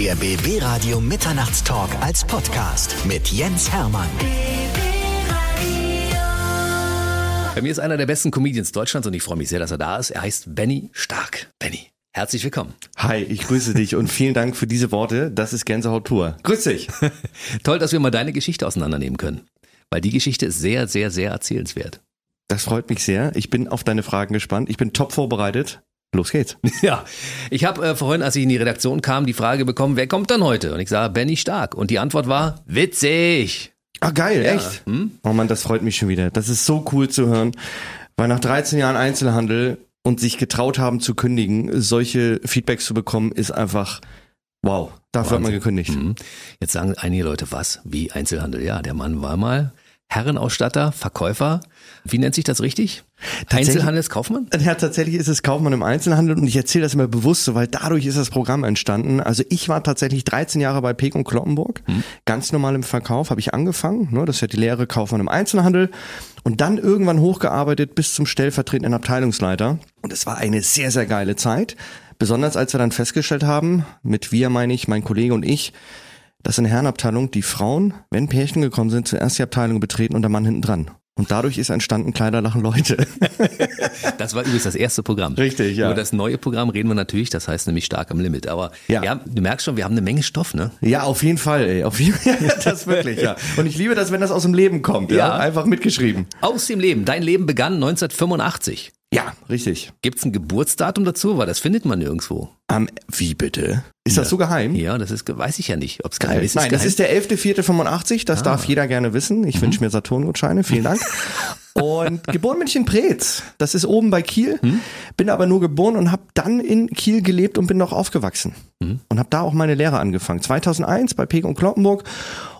Der BB Radio Mitternachtstalk als Podcast mit Jens Hermann. Bei mir ist einer der besten Comedians Deutschlands und ich freue mich sehr, dass er da ist. Er heißt Benny Stark. Benny, herzlich willkommen. Hi, ich grüße dich und vielen Dank für diese Worte. Das ist Gänsehaut Tour. Grüß dich. Toll, dass wir mal deine Geschichte auseinandernehmen können. Weil die Geschichte ist sehr, sehr, sehr erzählenswert. Das freut mich sehr. Ich bin auf deine Fragen gespannt. Ich bin top vorbereitet. Los geht's. Ja, ich habe äh, vorhin, als ich in die Redaktion kam, die Frage bekommen, wer kommt dann heute? Und ich sage, Benny Stark. Und die Antwort war, witzig. Ah, geil, echt? Hm? Oh Mann, das freut mich schon wieder. Das ist so cool zu hören. Weil nach 13 Jahren Einzelhandel und sich getraut haben zu kündigen, solche Feedbacks zu bekommen, ist einfach wow. Dafür hat man gekündigt. Mhm. Jetzt sagen einige Leute, was? Wie Einzelhandel? Ja, der Mann war mal Herrenausstatter, Verkäufer. Wie nennt sich das richtig? Einzelhandelskaufmann? Ja, tatsächlich ist es Kaufmann im Einzelhandel und ich erzähle das immer bewusst so, weil dadurch ist das Programm entstanden. Also ich war tatsächlich 13 Jahre bei Peek und Kloppenburg, ganz normal im Verkauf habe ich angefangen, ne, das ist ja die Lehre Kaufmann im Einzelhandel und dann irgendwann hochgearbeitet bis zum stellvertretenden Abteilungsleiter und es war eine sehr, sehr geile Zeit, besonders als wir dann festgestellt haben, mit wir meine ich, mein Kollege und ich, dass in der Herrenabteilung die Frauen, wenn Pärchen gekommen sind, zuerst die Abteilung betreten und der Mann hinten dran. Und dadurch ist entstanden Kleider lachen Leute. Das war übrigens das erste Programm. Richtig, ja. Über das neue Programm reden wir natürlich, das heißt nämlich stark am Limit. Aber Ja. haben, du merkst schon, wir haben eine Menge Stoff, ne? Ja, auf jeden Fall, ey. Auf jeden Fall. das wirklich, ja. Und ich liebe das, wenn das aus dem Leben kommt, ja. Ja. Einfach mitgeschrieben. Aus dem Leben. Dein Leben begann 1985. Ja, richtig. Gibt's ein Geburtsdatum dazu? Weil das findet man nirgendwo. Am, wie bitte? Ist das so geheim? Ja, das ist, weiß ich ja nicht, ob es geheim ist. Nein, das ist der 11.4.85, das darf jeder gerne wissen. Ich wünsche mir Saturngutscheine, vielen Dank. Und geboren bin ich in Preetz. Das ist oben bei Kiel. Bin aber nur geboren und habe dann in Kiel gelebt und bin noch aufgewachsen. Und habe da auch meine Lehre angefangen. 2001 bei Peg und Kloppenburg.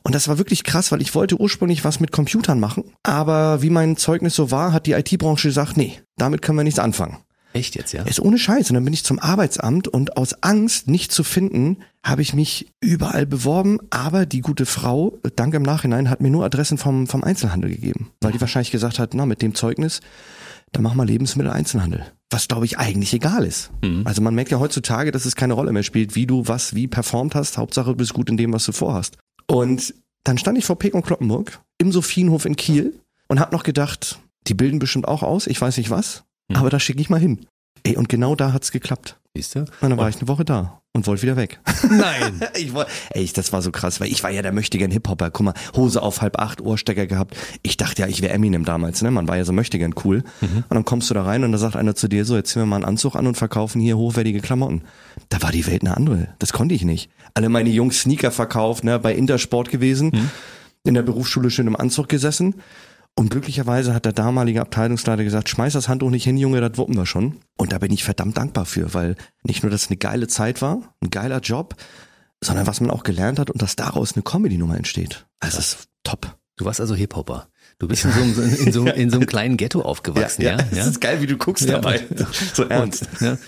Und das war wirklich krass, weil ich wollte ursprünglich was mit Computern machen. Aber wie mein Zeugnis so war, hat die IT-Branche gesagt, nee, damit können wir nichts anfangen. Echt jetzt, ja? Ist ohne Scheiß. Und dann bin ich zum Arbeitsamt und aus Angst, nicht zu finden, habe ich mich überall beworben. Aber die gute Frau, dank im Nachhinein, hat mir nur Adressen vom, vom Einzelhandel gegeben. Weil die wahrscheinlich gesagt hat, na, mit dem Zeugnis, dann mach mal Lebensmittel-Einzelhandel. Was, glaube ich, eigentlich egal ist. Also man merkt ja heutzutage, dass es keine Rolle mehr spielt, wie du was wie performt hast. Hauptsache, du bist gut in dem, was du vorhast. Und dann stand ich vor Peek und Kloppenburg im Sophienhof in Kiel und habe noch gedacht, die bilden bestimmt auch aus, ich weiß nicht was, aber da schicke ich mal hin. Ey, und genau da hat's geklappt. Siehst du? Und dann war ich eine Woche da und wollte wieder weg. Nein. Ich war, ey, das war so krass, weil ich war ja der möchtegern Hip-Hopper. Guck mal, Hose auf halb acht, Ohrstecker gehabt. Ich dachte ja, ich wäre Eminem damals, ne? Man war ja so möchtegern cool. Und dann kommst du da rein und da sagt einer zu dir so, jetzt ziehen wir mal einen Anzug an und verkaufen hier hochwertige Klamotten. Da war die Welt eine andere. Das konnte ich nicht. Alle meine Jungs Sneaker verkauft, ne? Bei Intersport gewesen. In der Berufsschule schön im Anzug gesessen. Und glücklicherweise hat der damalige Abteilungsleiter gesagt, schmeiß das Handtuch nicht hin, Junge, das wuppen wir schon. Und da bin ich verdammt dankbar für, weil nicht nur, dass es eine geile Zeit war, ein geiler Job, sondern was man auch gelernt hat und dass daraus eine Comedy-Nummer entsteht. Also das ist top. Du warst also Hip-Hopper. Du bist in so, einem, in, so, in so einem kleinen Ghetto aufgewachsen, ja? Es ist geil, wie du guckst dabei. So ernst. Ja.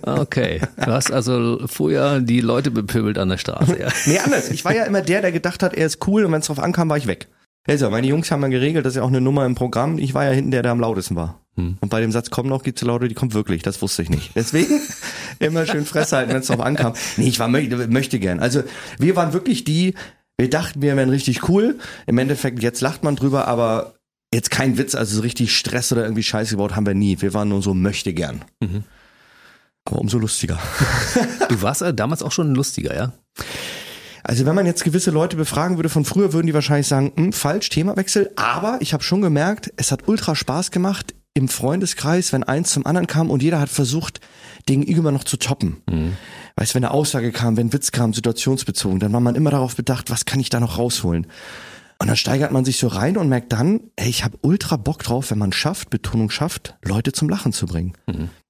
Okay. Du hast also früher die Leute bepöbelt an der Straße, ja. Nee, anders. Ich war ja immer der, der gedacht hat, er ist cool und wenn es drauf ankam, war ich weg. Also, meine Jungs haben ja geregelt, das ist ja auch eine Nummer im Programm. Ich war ja hinten der, der am lautesten war. Und bei dem Satz komm noch, gibt's Laute, die kommt wirklich. Das wusste ich nicht. Deswegen immer schön Fresse halten, wenn es drauf ankam. Nee, ich war möchte, möchte gern. Also wir waren wirklich die, wir dachten, wir wären richtig cool. Im Endeffekt, jetzt lacht man drüber, aber jetzt kein Witz, also so richtig Stress oder irgendwie Scheiße gebaut haben wir nie. Wir waren nur so möchte gern. Aber umso lustiger. Du warst äh, damals auch schon lustiger, ja? Also wenn man jetzt gewisse Leute befragen würde von früher, würden die wahrscheinlich sagen, hm, falsch, Themawechsel. Aber ich habe schon gemerkt, es hat ultra Spaß gemacht im Freundeskreis, wenn eins zum anderen kam und jeder hat versucht, den gegenüber noch zu toppen. Weißt, wenn eine Aussage kam, wenn ein Witz kam, situationsbezogen, dann war man immer darauf bedacht, was kann ich da noch rausholen. Und dann steigert man sich so rein und merkt dann, ey, ich habe ultra Bock drauf, wenn man schafft, Betonung schafft, Leute zum Lachen zu bringen.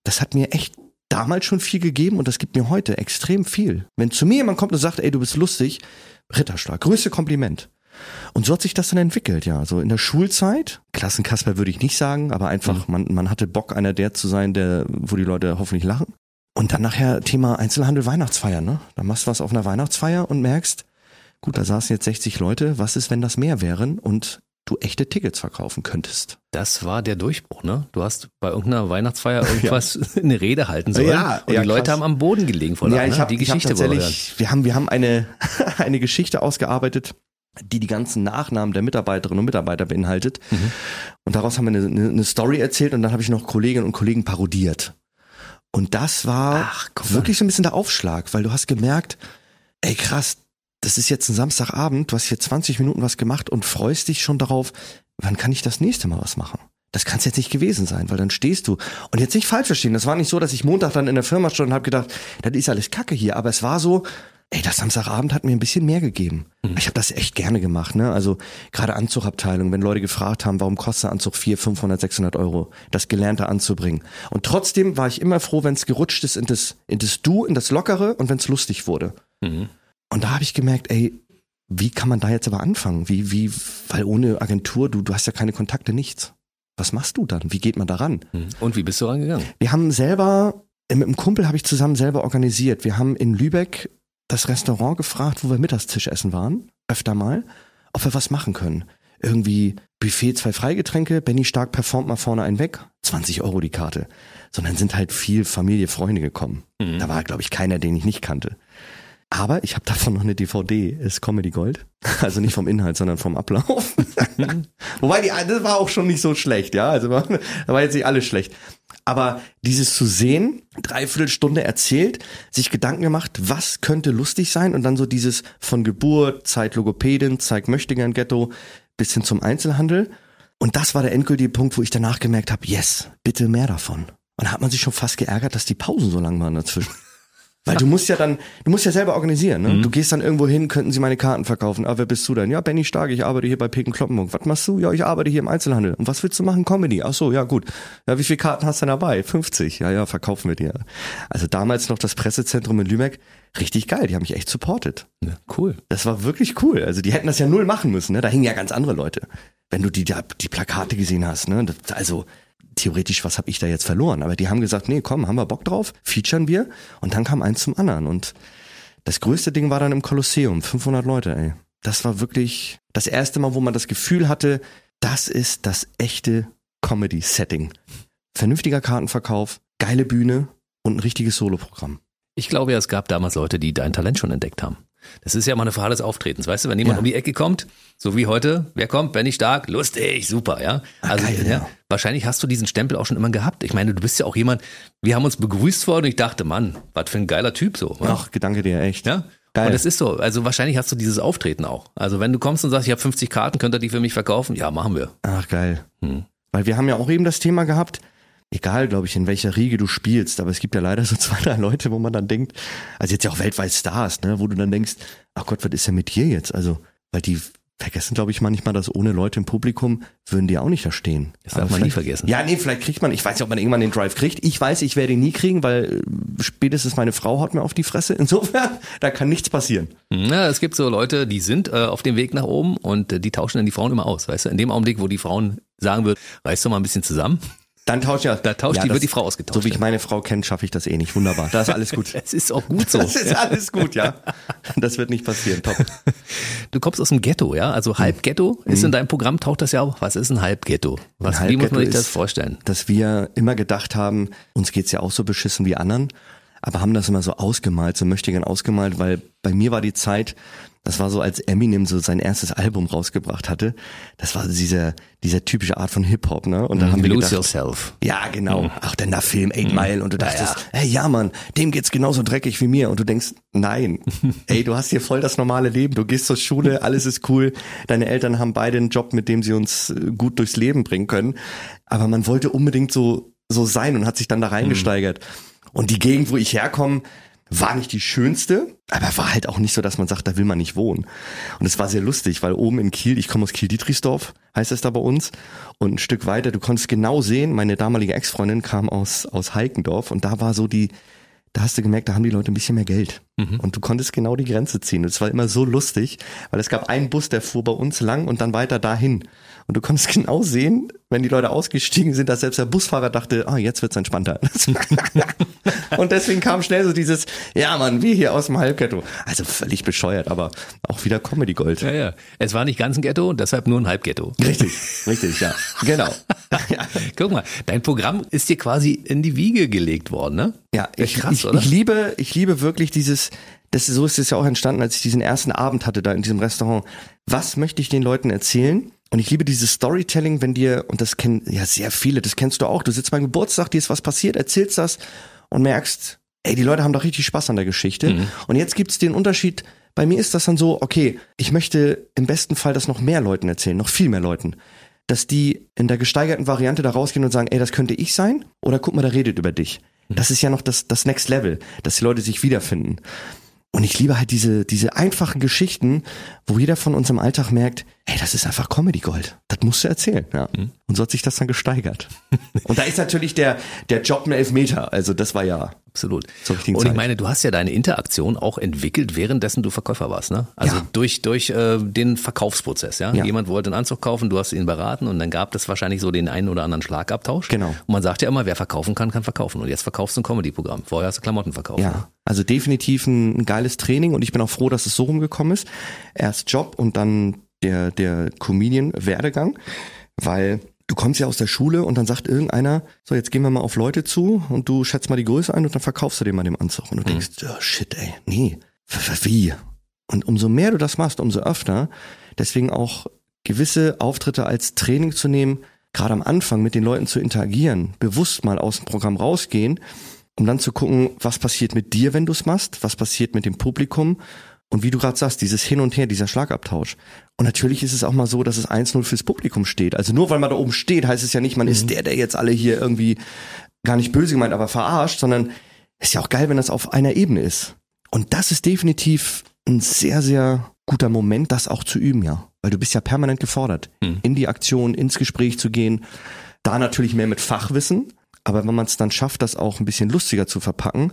Das hat mir echt damals schon viel gegeben und das gibt mir heute extrem viel. Wenn zu mir jemand kommt und sagt, ey, du bist lustig, Ritterschlag, größte Kompliment. Und so hat sich das dann entwickelt, ja. So in der Schulzeit, Klassenkasper würde ich nicht sagen, aber einfach, man, man hatte Bock, einer der zu sein, der, wo die Leute hoffentlich lachen. Und dann nachher Thema Einzelhandel Weihnachtsfeier, ne? Da machst du was auf einer Weihnachtsfeier und merkst, gut, da saßen jetzt 60 Leute, was ist, wenn das mehr wären? Und du echte Tickets verkaufen könntest. Das war der Durchbruch, ne? Du hast bei irgendeiner Weihnachtsfeier irgendwas eine Rede halten sollen. Ja, und ja, die Leute krass. haben am Boden gelegen vor Lachen, ich ne? hab, Die ich hab Geschichte tatsächlich, wir haben, wir haben eine, eine Geschichte ausgearbeitet, die die ganzen Nachnamen der Mitarbeiterinnen und Mitarbeiter beinhaltet. Mhm. Und daraus haben wir eine, eine, Story erzählt und dann habe ich noch Kolleginnen und Kollegen parodiert. Und das war Ach, wirklich so ein bisschen der Aufschlag, weil du hast gemerkt, ey krass, das ist jetzt ein Samstagabend, du hast hier 20 Minuten was gemacht und freust dich schon darauf, wann kann ich das nächste Mal was machen? Das kann es jetzt nicht gewesen sein, weil dann stehst du. Und jetzt nicht falsch verstehen, das war nicht so, dass ich Montag dann in der Firma stand und habe gedacht, das ist alles Kacke hier, aber es war so, ey, das Samstagabend hat mir ein bisschen mehr gegeben. Ich habe das echt gerne gemacht, ne? Also gerade Anzugabteilung, wenn Leute gefragt haben, warum kostet ein Anzug 400, 500, 600 Euro, das Gelernte anzubringen. Und trotzdem war ich immer froh, wenn es gerutscht ist in das, in das Du, in das Lockere und wenn es lustig wurde. Mhm. Und da habe ich gemerkt, ey, wie kann man da jetzt aber anfangen? Wie, wie, weil ohne Agentur, du, du hast ja keine Kontakte, nichts. Was machst du dann? Wie geht man daran? Mhm. Und wie bist du rangegangen? Wir haben selber, äh, mit einem Kumpel habe ich zusammen selber organisiert. Wir haben in Lübeck das Restaurant gefragt, wo wir Mittagstisch essen waren, öfter mal, ob wir was machen können. Irgendwie Buffet, zwei Freigetränke, Benny Stark performt mal vorne einen weg, 20 Euro die Karte. Sondern sind halt viel Familie, Freunde gekommen. Mhm. Da war, glaube ich, keiner, den ich nicht kannte. Aber ich habe davon noch eine DVD, ist Comedy Gold. Also nicht vom Inhalt, sondern vom Ablauf. Wobei die, das war auch schon nicht so schlecht, ja. Also war, da war jetzt nicht alles schlecht. Aber dieses zu sehen, dreiviertel Stunde erzählt, sich Gedanken gemacht, was könnte lustig sein und dann so dieses von Geburt, Zeit Logopädin, Zeit Möchtegern Ghetto bis hin zum Einzelhandel. Und das war der endgültige Punkt, wo ich danach gemerkt habe, yes, bitte mehr davon. Und da hat man sich schon fast geärgert, dass die Pausen so lang waren dazwischen. Weil du musst ja dann, du musst ja selber organisieren, ne? Du gehst dann irgendwo hin, könnten sie meine Karten verkaufen. Ah, wer bist du denn? Ja, Benny Stark, ich arbeite hier bei Peken Kloppenburg. Was machst du? Ja, ich arbeite hier im Einzelhandel. Und was willst du machen? Comedy. Ach so, ja, gut. Ja, wie viele Karten hast du denn dabei? 50. Ja, ja, verkaufen wir dir. Also damals noch das Pressezentrum in Lübeck. Richtig geil. Die haben mich echt supportet. Ja, cool. Das war wirklich cool. Also die hätten das ja null machen müssen, ne? Da hingen ja ganz andere Leute. Wenn du die, die, die Plakate gesehen hast, ne? Das, also theoretisch, was habe ich da jetzt verloren? Aber die haben gesagt, nee, komm, haben wir Bock drauf, featuren wir. Und dann kam eins zum anderen. Und das größte Ding war dann im Kolosseum, 500 Leute, ey. Das war wirklich das erste Mal, wo man das Gefühl hatte, das ist das echte Comedy-Setting. Vernünftiger Kartenverkauf, geile Bühne und ein richtiges Soloprogramm. Ich glaube ja, es gab damals Leute, die dein Talent schon entdeckt haben. Das ist ja mal eine Frage des Auftretens. Weißt du, wenn jemand Ja. um die Ecke kommt, so wie heute, wer kommt? Benny Stark, lustig, super, ja. Also geil, ja, wahrscheinlich hast du diesen Stempel auch schon immer gehabt. Ich meine, du bist ja auch jemand, wir haben uns begrüßt worden und ich dachte, Mann, was für ein geiler Typ so. wa? Ach, Gedanke dir echt. Ja. Geil. Und es ist so, also wahrscheinlich hast du dieses Auftreten auch. Also wenn du kommst und sagst, ich habe 50 Karten, könnt ihr die für mich verkaufen? Ja, machen wir. Ach, geil. Hm. Weil wir haben ja auch eben das Thema gehabt, egal, glaube ich, in welcher Riege du spielst, aber es gibt ja leider so zwei, drei Leute, wo man dann denkt, also jetzt ja auch weltweit Stars, ne, wo du dann denkst, ach Gott, was ist denn mit dir jetzt? Also, weil die vergessen, glaube ich, manchmal, dass ohne Leute im Publikum würden die auch nicht da stehen. Das darf man nie vergessen. Ja, nee, vielleicht kriegt man, ich weiß nicht, ob man irgendwann den Drive kriegt. Ich weiß, ich werde ihn nie kriegen, weil äh, spätestens meine Frau haut mir auf die Fresse. Insofern, da kann nichts passieren. Ja, es gibt so Leute, die sind äh, auf dem Weg nach oben und äh, die tauschen dann die Frauen immer aus. Weißt du, in dem Augenblick, wo die Frauen sagen wird, reißt doch mal ein bisschen zusammen, Dann tauscht ja. Da tauscht ja, die- das- wird die Frau ausgetauscht. So wie ich meine Frau kenne, schaffe ich das eh nicht. Wunderbar. Da ist alles gut. es ist auch gut so. Das ist alles gut, ja. Das wird nicht passieren. Top. Du kommst aus dem Ghetto, ja? Also Halbghetto ist in deinem Programm, taucht das ja auch. Was ist ein Halbghetto? Was, Ein wie muss man sich Halbghetto das ist- vorstellen? Dass wir immer gedacht haben, uns geht's ja auch so beschissen wie anderen, aber haben das immer so ausgemalt, so möchte gern ausgemalt, weil bei mir war die Zeit, das war so, als Eminem so sein erstes Album rausgebracht hatte. Das war dieser, dieser typische Art von Hip-Hop, ne? Und da haben wir Lose gedacht, yourself. Ja, genau. Ach, denn der Film Eight Mile und du dachtest, ja. hey, ja, Mann, dem geht's genauso dreckig wie mir und du denkst, nein, ey, du hast hier voll das normale Leben, du gehst zur Schule, alles ist cool, deine Eltern haben beide einen Job, mit dem sie uns äh, gut durchs Leben bringen können, aber man wollte unbedingt so so sein und hat sich dann da reingesteigert. Und die Gegend, wo ich herkomme, war nicht die schönste, aber war halt auch nicht so, dass man sagt, da will man nicht wohnen. Und es war sehr lustig, weil oben in Kiel, ich komme aus Kiel-Dietrichsdorf, heißt es da bei uns, und ein Stück weiter, du konntest genau sehen, meine damalige Ex-Freundin kam aus, aus Heikendorf und da war so die, da hast du gemerkt, da haben die Leute ein bisschen mehr Geld. Und du konntest genau die Grenze ziehen. Und es war immer so lustig, weil es gab einen Bus, der fuhr bei uns lang und dann weiter dahin. Und du konntest genau sehen, wenn die Leute ausgestiegen sind, dass selbst der Busfahrer dachte, ah, jetzt wird's entspannter. und deswegen kam schnell so dieses, ja Mann, wir hier aus dem Halbghetto. Also völlig bescheuert, aber auch wieder Comedy Gold. Ja, ja. Es war nicht ganz ein Ghetto, deshalb nur ein Halbghetto. Richtig, richtig, ja. Genau. ja. Guck mal, dein Programm ist dir quasi in die Wiege gelegt worden, ne? Ja, ich, krass, ich, oder? ich liebe, ich liebe wirklich dieses, das, so ist es ja auch entstanden, als ich diesen ersten Abend hatte da in diesem Restaurant. Was möchte ich den Leuten erzählen? Und ich liebe dieses Storytelling, wenn dir, und das kennen ja sehr viele, das kennst du auch, du sitzt beim Geburtstag, dir ist was passiert, erzählst das und merkst, ey, die Leute haben doch richtig Spaß an der Geschichte. Mhm. Und jetzt gibt's den Unterschied, bei mir ist das dann so, okay, ich möchte im besten Fall das noch mehr Leuten erzählen, noch viel mehr Leuten. Dass die in der gesteigerten Variante da rausgehen und sagen, ey, das könnte ich sein, oder guck mal, der redet über dich. Das ist ja noch das, das Next Level, dass die Leute sich wiederfinden. Und ich liebe halt diese, diese einfachen Geschichten, wo jeder von uns im Alltag merkt, ey, das ist einfach Comedy Gold. Das musst du erzählen, ja. Und so hat sich das dann gesteigert. Und da ist natürlich der, der Job ein Elfmeter. Also das war ja, Absolut. Und ich Zeit. meine, du hast ja deine Interaktion auch entwickelt, währenddessen du Verkäufer warst, ne? Also Ja. durch durch äh, den Verkaufsprozess, ja? Ja. Jemand wollte einen Anzug kaufen, du hast ihn beraten und dann gab es wahrscheinlich so den einen oder anderen Schlagabtausch. Genau. Und man sagt ja immer, wer verkaufen kann, kann verkaufen. Und jetzt verkaufst du ein Comedy-Programm. Vorher hast du Klamotten verkauft. ne? ja. Also definitiv ein, ein geiles Training und ich bin auch froh, dass es so rumgekommen ist. Erst Job und dann der, der Comedian-Werdegang, weil du kommst ja aus der Schule und dann sagt irgendeiner, so jetzt gehen wir mal auf Leute zu und du schätzt mal die Größe ein und dann verkaufst du dir mal den Anzug. Und du denkst, oh, shit, ey, nee, wie? Und umso mehr du das machst, umso öfter, deswegen auch gewisse Auftritte als Training zu nehmen, gerade am Anfang mit den Leuten zu interagieren, bewusst mal aus dem Programm rausgehen, um dann zu gucken, was passiert mit dir, wenn du es machst, was passiert mit dem Publikum und wie du gerade sagst, dieses Hin und Her, dieser Schlagabtausch. Und natürlich ist es auch mal so, dass es 1-0 fürs Publikum steht. Also nur weil man da oben steht, heißt es ja nicht, man ist der, der jetzt alle hier irgendwie gar nicht böse gemeint, aber verarscht, sondern ist ja auch geil, wenn das auf einer Ebene ist. Und das ist definitiv ein sehr, sehr guter Moment, das auch zu üben, ja. Weil du bist ja permanent gefordert, in die Aktion, ins Gespräch zu gehen. Da natürlich mehr mit Fachwissen, aber wenn man es dann schafft, das auch ein bisschen lustiger zu verpacken,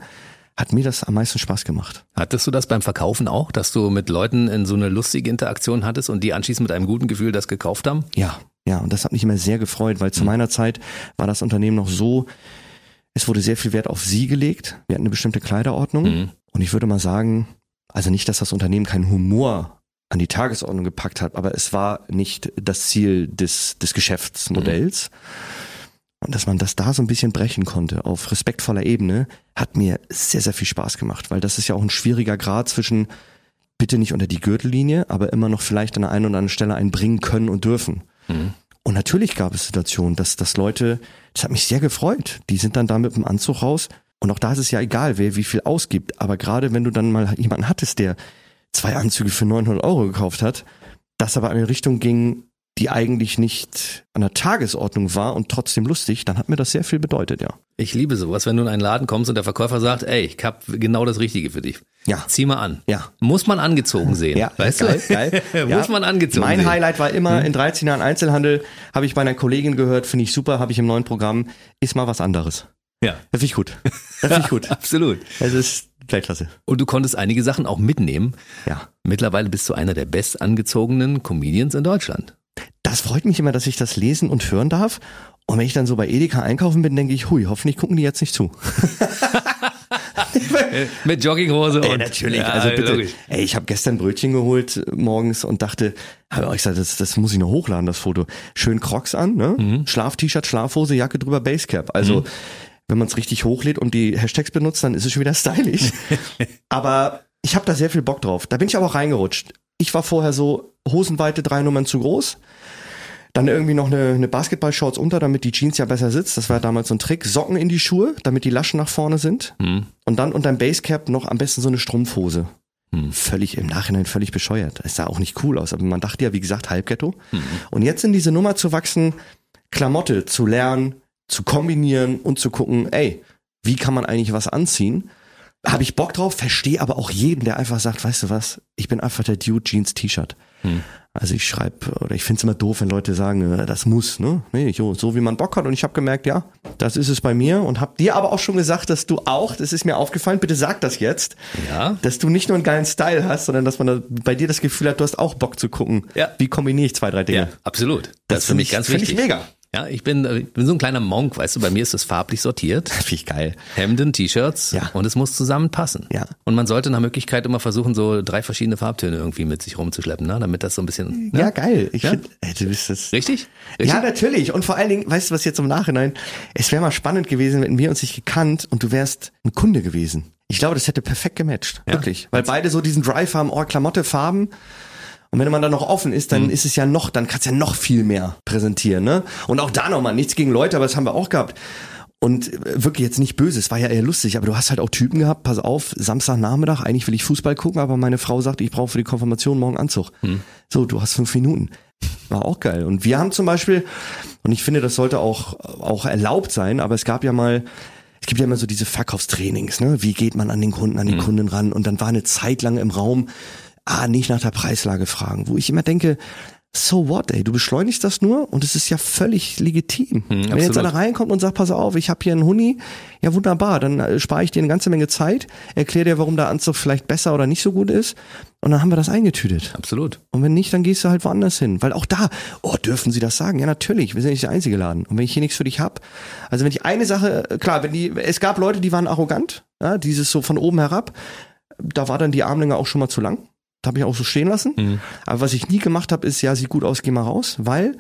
hat mir das am meisten Spaß gemacht. Hattest du das beim Verkaufen auch, dass du mit Leuten in so eine lustige Interaktion hattest und die anschließend mit einem guten Gefühl das gekauft haben? Ja, ja, und das hat mich immer sehr gefreut, weil zu meiner Zeit war das Unternehmen noch so, es wurde sehr viel Wert auf sie gelegt. Wir hatten eine bestimmte Kleiderordnung. Und ich würde mal sagen, also nicht, dass das Unternehmen keinen Humor an die Tagesordnung gepackt hat, aber es war nicht das Ziel des, des Geschäftsmodells. Und dass man das da so ein bisschen brechen konnte auf respektvoller Ebene, hat mir sehr, sehr viel Spaß gemacht, weil das ist ja auch ein schwieriger Grad zwischen bitte nicht unter die Gürtellinie, aber immer noch vielleicht an der einen oder anderen Stelle einen bringen können und dürfen. Und natürlich gab es Situationen, dass, dass Leute, das hat mich sehr gefreut, die sind dann da mit dem Anzug raus. Und auch da ist es ja egal, wer wie viel ausgibt. Aber gerade wenn du dann mal jemanden hattest, der zwei Anzüge für 900 Euro gekauft hat, das aber in eine Richtung ging, die eigentlich nicht an der Tagesordnung war und trotzdem lustig, dann hat mir das sehr viel bedeutet, ja. Ich liebe sowas, wenn du in einen Laden kommst und der Verkäufer sagt, ey, ich hab genau das Richtige für dich. Ja. Zieh mal an. Ja. Muss man angezogen sehen. Ja, weißt geil, du? geil. Muss Ja. man angezogen Mein sehen. Hm? Highlight war immer in 13 Jahren Einzelhandel, habe ich bei einer Kollegin gehört, finde ich super, habe ich im neuen Programm, ist mal was anderes. Ja. Das finde ich gut. Das finde ich gut. Absolut. Es ist Weltklasse. Und du konntest einige Sachen auch mitnehmen. Ja. Mittlerweile bist du einer der bestangezogenen Comedians in Deutschland. Das freut mich immer, dass ich das lesen und hören darf. Und wenn ich dann so bei Edeka einkaufen bin, denke ich, hui, hoffentlich gucken die jetzt nicht zu. Mit Jogginghose Ey, und natürlich, Ja, also bitte. logisch. Ey, ich habe gestern Brötchen geholt äh, morgens und dachte, habe euch gesagt, das, das muss ich noch hochladen, das Foto. Schön Crocs an, ne? Mhm. Schlaf-T-Shirt, Schlafhose, Jacke drüber, Basecap. Also wenn man es richtig hochlädt und die Hashtags benutzt, dann ist es schon wieder stylisch. aber ich habe da sehr viel Bock drauf. Da bin ich aber auch reingerutscht. Ich war vorher so Hosenweite drei Nummern zu groß. Dann irgendwie noch eine, eine Basketball-Shorts unter, damit die Jeans ja besser sitzt. Das war damals so ein Trick. Socken in die Schuhe, damit die Laschen nach vorne sind. Und dann unter dem Basecap noch am besten so eine Strumpfhose. Völlig im Nachhinein völlig bescheuert. Es sah auch nicht cool aus, aber man dachte ja, wie gesagt, Halbghetto. Und jetzt in diese Nummer zu wachsen, Klamotte zu lernen, zu kombinieren und zu gucken, ey, wie kann man eigentlich was anziehen? Habe ich Bock drauf, verstehe aber auch jeden, der einfach sagt, weißt du was, ich bin einfach der Dude Jeans T-Shirt. Hm. Also ich schreibe, oder ich finde es immer doof, wenn Leute sagen, äh, das muss, ne? Nee, jo, so wie man Bock hat. Und ich habe gemerkt, ja, das ist es bei mir und habe dir aber auch schon gesagt, dass du auch, das ist mir aufgefallen, bitte sag das jetzt, Ja. dass du nicht nur einen geilen Style hast, sondern dass man da, bei dir das Gefühl hat, du hast auch Bock zu gucken, Ja. wie kombiniere ich zwei, drei Dinge. Ja, absolut. Das, Das ist für mich ich- ganz find ich wichtig. mega. Ja, ich bin, äh, ich bin so ein kleiner Monk, weißt du, bei mir ist es farblich sortiert. Finde ich geil. Hemden, T-Shirts Ja. und es muss zusammenpassen. Ja. Und man sollte nach Möglichkeit immer versuchen, so drei verschiedene Farbtöne irgendwie mit sich rumzuschleppen, ne? damit das so ein bisschen. Ne? Ja, geil. Ich Ja? finde, ey, du bist das. Richtig? Richtig? Ja, natürlich. Und vor allen Dingen, weißt du was jetzt im Nachhinein? Es wäre mal spannend gewesen, wenn wir uns nicht gekannt und du wärst ein Kunde gewesen. Ich glaube, das hätte perfekt gematcht. Ja. Wirklich. Weil beide so diesen Drive haben, oh, Klamotte, Farben. Und wenn man dann noch offen ist, Mhm. dann ist es ja noch, dann kannst du ja noch viel mehr präsentieren, ne? Und auch da nochmal, nichts gegen Leute, aber das haben wir auch gehabt. Und äh, wirklich jetzt nicht böse, es war ja eher lustig, aber du hast halt auch Typen gehabt, pass auf, Samstagnachmittag, eigentlich will ich Fußball gucken, aber meine Frau sagt, ich brauche für die Konfirmation morgen Anzug. Hm. So, du hast fünf Minuten. War auch geil. Und wir haben zum Beispiel, und ich finde, das sollte auch, auch erlaubt sein, aber es gab ja mal, es gibt ja immer so diese Verkaufstrainings, ne? Wie geht man an den Kunden, an die Kunden ran? Und dann war eine Zeit lang im Raum, ah, nicht nach der Preislage fragen, wo ich immer denke, so what, ey, du beschleunigst das nur und es ist ja völlig legitim. Wenn jetzt absolut. einer reinkommt und sagt, pass auf, ich habe hier einen Huni, ja wunderbar, dann äh, spare ich dir eine ganze Menge Zeit, erkläre dir, warum der Anzug vielleicht besser oder nicht so gut ist und dann haben wir das eingetütet. Absolut. Und wenn nicht, dann gehst du halt woanders hin. Weil auch da, oh, dürfen sie das sagen? Ja, natürlich, wir sind nicht der einzige Laden. Und wenn ich hier nichts für dich hab, also wenn ich eine Sache, äh, klar, wenn die, es gab Leute, die waren arrogant, ja, dieses so von oben herab, da war dann die Armlänge auch schon mal zu lang. Habe ich auch so stehen lassen. Aber was ich nie gemacht habe, ist, ja, sieht gut aus, geh mal raus. Weil,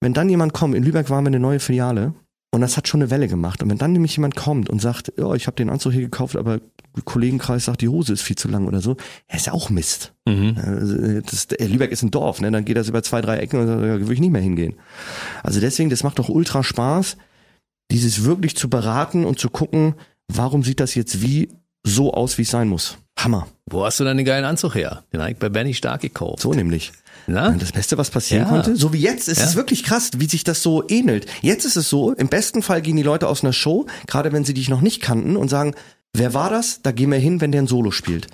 wenn dann jemand kommt, in Lübeck waren wir eine neue Filiale, und das hat schon eine Welle gemacht. Und wenn dann nämlich jemand kommt und sagt, ja, ich habe den Anzug hier gekauft, aber Kollegenkreis sagt, die Hose ist viel zu lang oder so, ja, ist ja auch Mist. Also, Das, äh, Lübeck ist ein Dorf, ne? Dann geht das über zwei, drei Ecken und da würde ich nicht mehr hingehen. Also deswegen, das macht doch ultra Spaß, dieses wirklich zu beraten und zu gucken, warum sieht das jetzt wie so aus, wie es sein muss. Hammer. Wo hast du deinen geilen Anzug her? Den habe ich bei Benny Stark gekauft. So nämlich. Na? Das Beste, was passieren Ja. konnte. So wie jetzt, es Ja. ist wirklich krass, wie sich das so ähnelt. Jetzt ist es so, im besten Fall gehen die Leute aus einer Show, gerade wenn sie dich noch nicht kannten und sagen, wer war das? Da gehen wir hin, wenn der ein Solo spielt.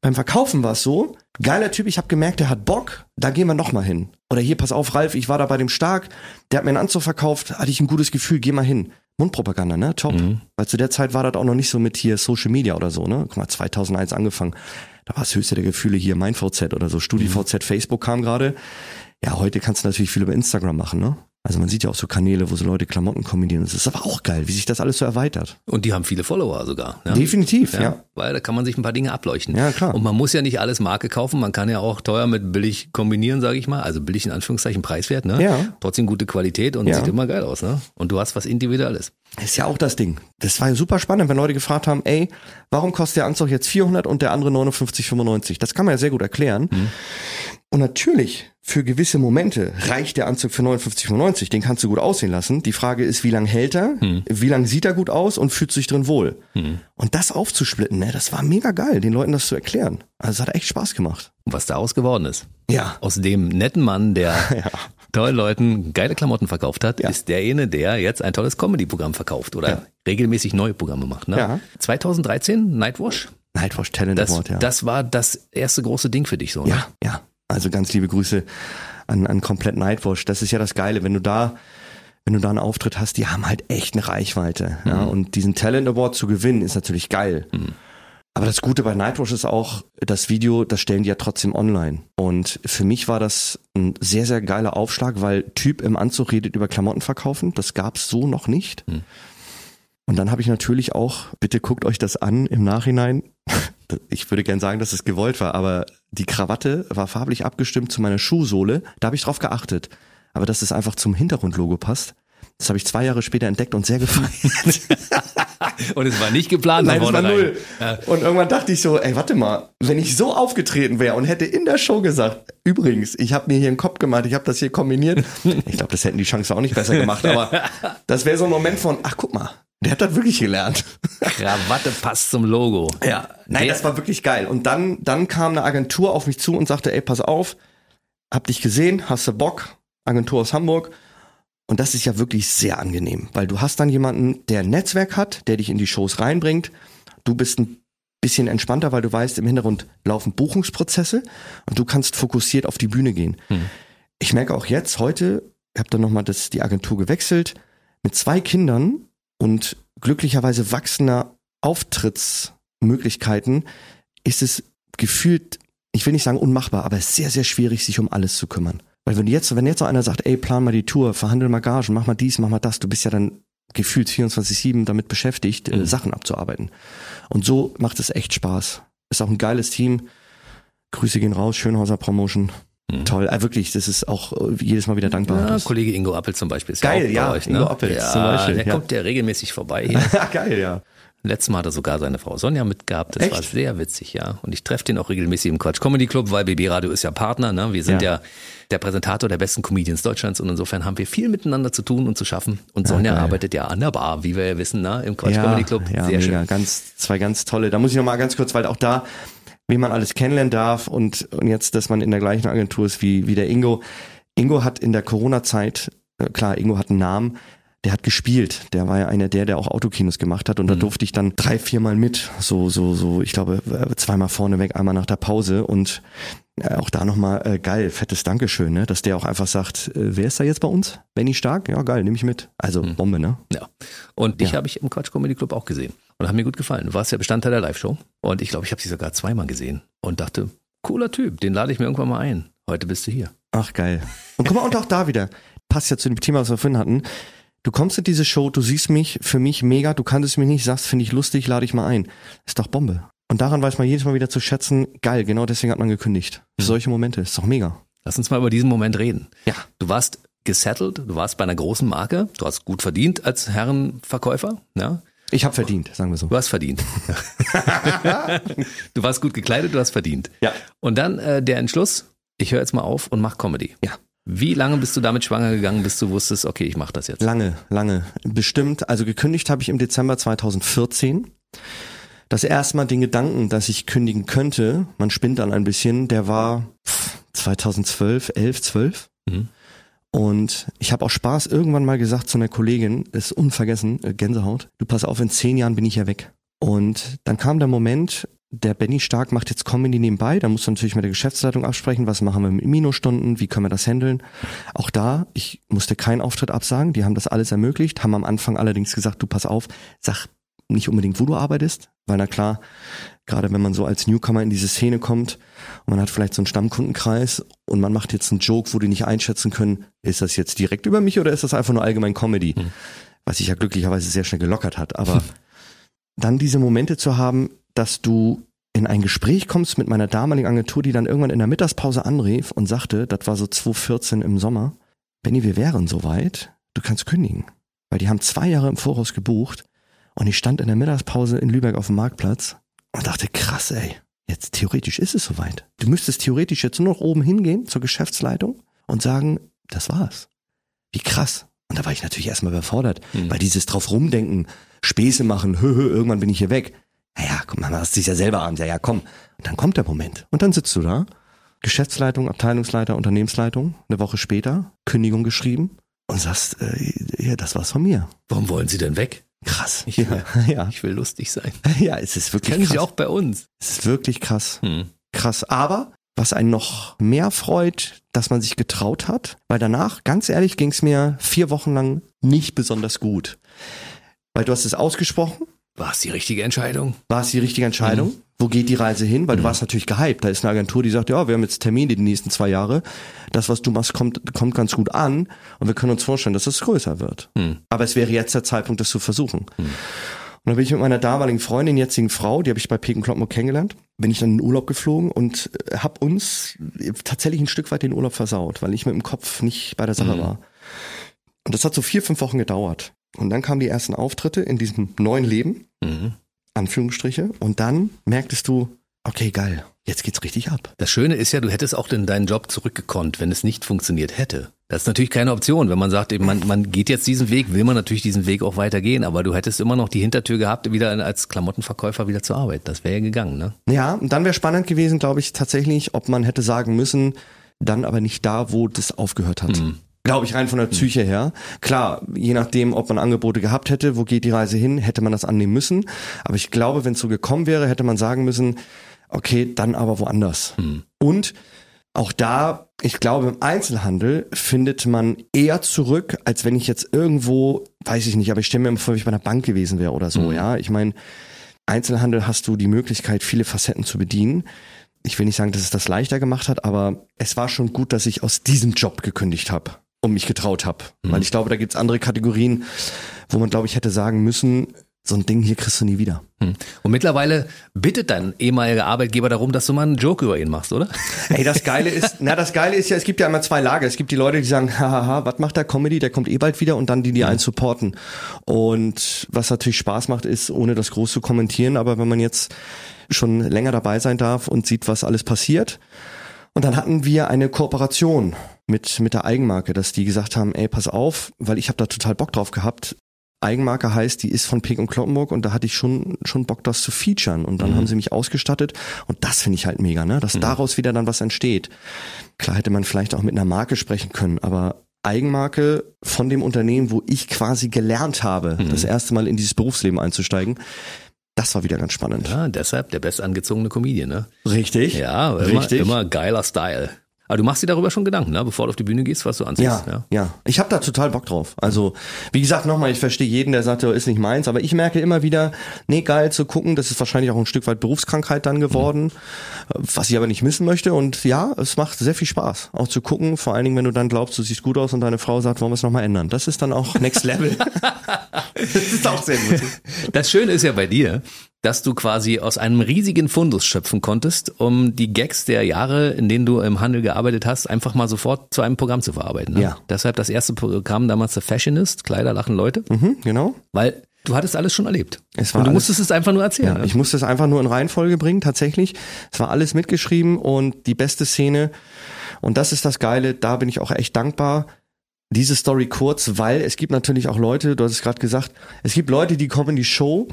Beim Verkaufen war es so, geiler Typ, ich habe gemerkt, der hat Bock, da gehen wir noch mal hin. Oder hier, pass auf, Ralf, ich war da bei dem Stark, der hat mir einen Anzug verkauft, hatte ich ein gutes Gefühl, geh mal hin. Mundpropaganda, ne? Top. Weil zu der Zeit war das auch noch nicht so mit hier Social Media oder so, ne? Guck mal, 2001 angefangen. Da war das höchste der Gefühle hier, mein VZ oder so. StudiVZ, Facebook kam gerade. Ja, heute kannst du natürlich viel über Instagram machen, ne? Also man sieht ja auch so Kanäle, wo so Leute Klamotten kombinieren. Das ist aber auch geil, wie sich das alles so erweitert. Und die haben viele Follower sogar. Ja? Definitiv, ja. Ja, weil da kann man sich ein paar Dinge ableuchten. Ja, klar. Und man muss ja nicht alles Marke kaufen, man kann ja auch teuer mit billig kombinieren, sage ich mal. Also billig in Anführungszeichen preiswert, ne? Ja. Trotzdem gute Qualität und Ja. sieht immer geil aus, ne? Und du hast was Individuelles. Ist ja auch das Ding. Das war ja super spannend, wenn Leute gefragt haben, ey, warum kostet der Anzug jetzt 400 und der andere 59,95? Das kann man ja sehr gut erklären. Und natürlich, für gewisse Momente reicht der Anzug für 59,95. Den kannst du gut aussehen lassen. Die Frage ist, wie lange hält er? Wie lange sieht er gut aus und fühlt sich drin wohl? Und das aufzusplitten, ne, das war mega geil, den Leuten das zu erklären. Also es hat echt Spaß gemacht. Und was daraus geworden ist. Ja. Aus dem netten Mann, der Ja. tollen Leuten geile Klamotten verkauft hat, Ja. ist derjenige, der jetzt ein tolles Comedy-Programm verkauft oder Ja. regelmäßig neue Programme macht. Ne? Ja. 2013, Nightwash. Nightwatch Talent Das, Award, ja. das war das erste große Ding für dich so. Ne? Ja, ja. Also ganz liebe Grüße an, an komplett Nightwash. Das ist ja das Geile, wenn du da, wenn du da einen Auftritt hast, die haben halt echt eine Reichweite. Ja, und diesen Talent Award zu gewinnen, ist natürlich geil. Aber das Gute bei Nightwash ist auch, das Video, das stellen die ja trotzdem online. Und für mich war das ein sehr, sehr geiler Aufschlag, weil Typ im Anzug redet über Klamotten verkaufen. Das gab's so noch nicht. Und dann habe ich natürlich auch, bitte guckt euch das an im Nachhinein. Ich würde gern sagen, dass es gewollt war, aber die Krawatte war farblich abgestimmt zu meiner Schuhsohle. Da habe ich drauf geachtet. Aber dass es einfach zum Hintergrundlogo passt, das habe ich zwei Jahre später entdeckt und sehr gefeiert. Und es war nicht geplant. Nein, das war null. Ja. Und irgendwann dachte ich so, ey, warte mal, wenn ich so aufgetreten wäre und hätte in der Show gesagt, übrigens, ich habe mir hier einen Kopf gemacht, ich habe das hier kombiniert. Ich glaube, das hätten die Chance auch nicht besser gemacht, aber das wäre so ein Moment von, ach guck mal, der hat das wirklich gelernt. Krawatte passt zum Logo. Ja, nein, Der- das war wirklich geil. Und dann, dann kam eine Agentur auf mich zu und sagte, ey, pass auf, hab dich gesehen, hast du Bock? Agentur aus Hamburg. Und das ist ja wirklich sehr angenehm, weil du hast dann jemanden, der ein Netzwerk hat, der dich in die Shows reinbringt. Du bist ein bisschen entspannter, weil du weißt, im Hintergrund laufen Buchungsprozesse und du kannst fokussiert auf die Bühne gehen. Mhm. Ich merke auch jetzt, heute, ich habe dann nochmal die Agentur gewechselt, mit zwei Kindern und glücklicherweise wachsender Auftrittsmöglichkeiten ist es gefühlt, ich will nicht sagen unmachbar, aber es ist sehr, sehr schwierig, sich um alles zu kümmern. Weil wenn jetzt, wenn jetzt so einer sagt, ey, plan mal die Tour, verhandel mal Gagen, mach mal dies, mach mal das, du bist ja dann gefühlt 24-7 damit beschäftigt, äh, Mhm. Sachen abzuarbeiten. Und so macht es echt Spaß. Ist auch ein geiles Team. Grüße gehen raus, Schönhauser Promotion. Mhm. Toll. Äh, wirklich, das ist auch äh, jedes Mal wieder dankbar. Ja, Kollege Ingo Appel zum Beispiel ist Geil, ja, ja, euch, ne? Ingo Appel ja, zum Beispiel, Der ja. kommt ja regelmäßig vorbei hier. Geil, ja. Letztes Mal hat er sogar seine Frau Sonja mitgehabt. Das Echt? war sehr witzig, ja. Und ich treffe den auch regelmäßig im Quatsch Comedy Club, weil BB Radio ist ja Partner. Ne? Wir sind ja. Ja. der Präsentator der besten Comedians Deutschlands und insofern haben wir viel miteinander zu tun und zu schaffen. Und Sonja geil. arbeitet ja an der Bar, wie wir ja wissen, ne? im Quatsch ja, Comedy Club. Ja, sehr mega. schön. Ganz, zwei ganz tolle. Da muss ich noch mal ganz kurz, weil auch da, wie man alles kennenlernen darf und, und jetzt, dass man in der gleichen Agentur ist wie, wie der Ingo. Ingo hat in der Corona-Zeit, äh, klar, Ingo hat einen Namen, der hat gespielt. Der war ja einer der, der auch Autokinos gemacht hat und da durfte ich dann drei, viermal mit. So, so, so, ich glaube, äh, zweimal vorneweg, einmal nach der Pause und äh, auch da nochmal äh, geil, fettes Dankeschön, ne? dass der auch einfach sagt, äh, wer ist da jetzt bei uns? Benny Stark? Ja, geil, nehme ich mit. Also Bombe, ne? Ja. Und dich Ja. habe ich im Quatsch Comedy Club auch gesehen. Und hat mir gut gefallen. Du warst ja Bestandteil der Live-Show. Und ich glaube, ich habe sie sogar zweimal gesehen und dachte, cooler Typ, den lade ich mir irgendwann mal ein. Heute bist du hier. Ach geil. Und guck mal, und auch da wieder, passt ja zu dem Thema, was wir vorhin hatten. Du kommst in diese Show, du siehst mich, für mich mega, du kanntest mich nicht, sagst, finde ich lustig, lade ich mal ein. Ist doch Bombe. Und daran weiß man jedes Mal wieder zu schätzen, geil, genau deswegen hat man gekündigt. Für solche Momente, ist doch mega. Lass uns mal über diesen Moment reden. Ja. Du warst gesettelt, du warst bei einer großen Marke, du hast gut verdient als Herrenverkäufer, ja? Ich habe verdient, sagen wir so. Du hast verdient. du warst gut gekleidet, du hast verdient. Ja. Und dann äh, der Entschluss, ich höre jetzt mal auf und mach Comedy. Ja. Wie lange bist du damit schwanger gegangen, bis du wusstest, okay, ich mache das jetzt? Lange, lange. Bestimmt. Also gekündigt habe ich im Dezember 2014. Das erste Mal den Gedanken, dass ich kündigen könnte, man spinnt dann ein bisschen, der war pff, 2012, 11, 12. Mhm. Und ich habe auch Spaß irgendwann mal gesagt zu einer Kollegin, ist unvergessen, äh, Gänsehaut, du pass auf, in zehn Jahren bin ich ja weg. Und dann kam der Moment, der Benny Stark macht jetzt Comedy nebenbei, da musst du natürlich mit der Geschäftsleitung absprechen, was machen wir mit Minustunden, wie können wir das handeln. Auch da, ich musste keinen Auftritt absagen, die haben das alles ermöglicht, haben am Anfang allerdings gesagt, du pass auf, sag nicht unbedingt, wo du arbeitest, weil na klar, gerade wenn man so als Newcomer in diese Szene kommt und man hat vielleicht so einen Stammkundenkreis und man macht jetzt einen Joke, wo die nicht einschätzen können, ist das jetzt direkt über mich oder ist das einfach nur allgemein Comedy? Was sich ja glücklicherweise sehr schnell gelockert hat, aber dann diese Momente zu haben, dass du in ein Gespräch kommst mit meiner damaligen Agentur, die dann irgendwann in der Mittagspause anrief und sagte, das war so 2014 im Sommer, Benny, wir wären soweit, du kannst kündigen. Weil die haben zwei Jahre im Voraus gebucht und ich stand in der Mittagspause in Lübeck auf dem Marktplatz und dachte, krass, ey, jetzt theoretisch ist es soweit. Du müsstest theoretisch jetzt nur noch oben hingehen zur Geschäftsleitung und sagen, das war's. Wie krass. Und da war ich natürlich erstmal überfordert, Mhm. weil dieses drauf rumdenken, Späße machen, hö, hö, irgendwann bin ich hier weg. Naja, komm, man macht sich ja selber an. Ja, ja, komm. Und dann kommt der Moment. Und dann sitzt du da, Geschäftsleitung, Abteilungsleiter, Unternehmensleitung, eine Woche später, Kündigung geschrieben und sagst, äh, ja, das war's von mir. Warum wollen sie denn weg? Krass. Ich ja, will- ja. Ich will lustig sein. ja, es ist wirklich Kennen krass. sie auch bei uns. Es ist wirklich krass. Hm. Krass. Aber was einen noch mehr freut, dass man sich getraut hat, weil danach, ganz ehrlich, ging es mir vier Wochen lang nicht besonders gut. Weil du hast es ausgesprochen, War es die richtige Entscheidung? war es die richtige Entscheidung? Wo geht die Reise hin? Weil du warst natürlich gehypt. Da ist eine Agentur, die sagt, ja, wir haben jetzt Termine die nächsten zwei Jahre. Das, was du machst, kommt, kommt ganz gut an. Und wir können uns vorstellen, dass es größer wird. Hm. Aber es wäre jetzt der Zeitpunkt, das zu versuchen. Und dann bin ich mit meiner damaligen Freundin, jetzigen Frau, die habe ich bei Peken Kloppenburg kennengelernt, bin ich dann in den Urlaub geflogen und äh, habe uns tatsächlich ein Stück weit den Urlaub versaut, weil ich mit dem Kopf nicht bei der Sache Mhm. war. Und das hat so vier, fünf Wochen gedauert. Und dann kamen die ersten Auftritte in diesem neuen Leben, Mhm. Anführungsstriche, und dann merktest du, okay, geil, jetzt geht's richtig ab. Das Schöne ist ja, du hättest auch in deinen Job zurückgekonnt, wenn es nicht funktioniert hätte. Das ist natürlich keine Option. Wenn man sagt, eben, man, man geht jetzt diesen Weg, will man natürlich diesen Weg auch weitergehen, aber du hättest immer noch die Hintertür gehabt, wieder als Klamottenverkäufer wieder zur Arbeit. Das wäre ja gegangen, ne? Ja, und dann wäre spannend gewesen, glaube ich, tatsächlich, ob man hätte sagen müssen, dann aber nicht da, wo das aufgehört hat. Mhm. Glaube ich rein von der Psyche her. Klar, je nachdem, ob man Angebote gehabt hätte, wo geht die Reise hin, hätte man das annehmen müssen. Aber ich glaube, wenn es so gekommen wäre, hätte man sagen müssen, okay, dann aber woanders. Hm. Und auch da, ich glaube, im Einzelhandel findet man eher zurück, als wenn ich jetzt irgendwo, weiß ich nicht, aber ich stelle mir immer vor, wie ich bei einer Bank gewesen wäre oder so, Mhm. ja. Ich meine, Einzelhandel hast du die Möglichkeit, viele Facetten zu bedienen. Ich will nicht sagen, dass es das leichter gemacht hat, aber es war schon gut, dass ich aus diesem Job gekündigt habe und mich getraut habe. Mhm. Weil ich glaube, da gibt's andere Kategorien, wo man, glaube ich, hätte sagen müssen, so ein Ding hier kriegst du nie wieder. Hm. Und mittlerweile bittet dein ehemaliger Arbeitgeber darum, dass du mal einen Joke über ihn machst, oder? Ey, das Geile ist, na, das Geile ist ja, es gibt ja immer zwei Lager. Es gibt die Leute, die sagen, hahaha, was macht der Comedy? Der kommt eh bald wieder und dann die, die einen supporten. Und was natürlich Spaß macht, ist, ohne das groß zu kommentieren, aber wenn man jetzt schon länger dabei sein darf und sieht, was alles passiert. Und dann hatten wir eine Kooperation mit, mit der Eigenmarke, dass die gesagt haben, ey, pass auf, weil ich habe da total Bock drauf gehabt. Eigenmarke heißt, die ist von Pink und Kloppenburg und da hatte ich schon schon Bock, das zu featuren. Und dann Mhm. haben sie mich ausgestattet und das finde ich halt mega, ne? Dass daraus wieder dann was entsteht. Klar hätte man vielleicht auch mit einer Marke sprechen können, aber Eigenmarke von dem Unternehmen, wo ich quasi gelernt habe, Mhm. das erste Mal in dieses Berufsleben einzusteigen, das war wieder ganz spannend. Ja, deshalb der bestangezogene Comedian, ne? Richtig? Ja, immer, Richtig. immer geiler Style. Aber du machst dir darüber schon Gedanken, ne? bevor du auf die Bühne gehst, was du anziehst. Ja, ja. ja, Ich habe da total Bock drauf. Also, wie gesagt, nochmal, ich verstehe jeden, der sagt, ist nicht meins, aber ich merke immer wieder, nee, geil zu gucken, das ist wahrscheinlich auch ein Stück weit Berufskrankheit dann geworden, was ich aber nicht missen möchte. Und ja, es macht sehr viel Spaß, auch zu gucken, vor allen Dingen, wenn du dann glaubst, du siehst gut aus und deine Frau sagt, wollen wir es nochmal ändern. Das ist dann auch Next Level. das ist auch sehr gut. Das Schöne ist ja bei dir, dass du quasi aus einem riesigen Fundus schöpfen konntest, um die Gags der Jahre, in denen du im Handel gearbeitet hast, einfach mal sofort zu einem Programm zu verarbeiten. Ne? Ja. Deshalb das erste Programm damals The Fashionist, Kleider lachen Leute, Mhm, genau. weil du hattest alles schon erlebt. Es war Und du alles- musstest es einfach nur erzählen. Ja, ne? ich musste es einfach nur in Reihenfolge bringen, tatsächlich. Es war alles mitgeschrieben und die beste Szene. Und das ist das Geile, da bin ich auch echt dankbar. Diese Story kurz, weil es gibt natürlich auch Leute, du hast es gerade gesagt, es gibt Leute, die kommen in die Show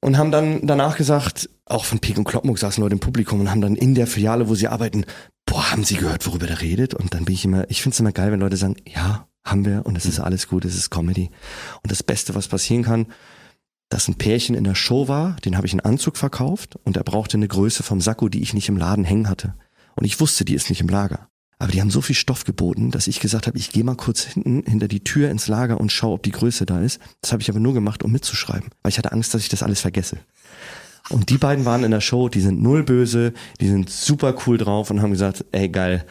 und haben dann danach gesagt, auch von Pik und Kloppenburg saßen Leute im Publikum und haben dann in der Filiale, wo sie arbeiten, boah, haben sie gehört, worüber der redet? Und dann bin ich immer, ich finde es immer geil, wenn Leute sagen, ja, haben wir und es ist alles gut, es ist Comedy. Und das Beste, was passieren kann, dass ein Pärchen in der Show war, den habe ich einen Anzug verkauft und er brauchte eine Größe vom Sakko, die ich nicht im Laden hängen hatte. Und ich wusste, die ist nicht im Lager. Aber die haben so viel Stoff geboten, dass ich gesagt habe, ich gehe mal kurz hinten hinter die Tür ins Lager und schaue, ob die Größe da ist. Das habe ich aber nur gemacht, um mitzuschreiben, weil ich hatte Angst, dass ich das alles vergesse. Und die beiden waren in der Show, die sind null böse, die sind super cool drauf und haben gesagt, ey geil,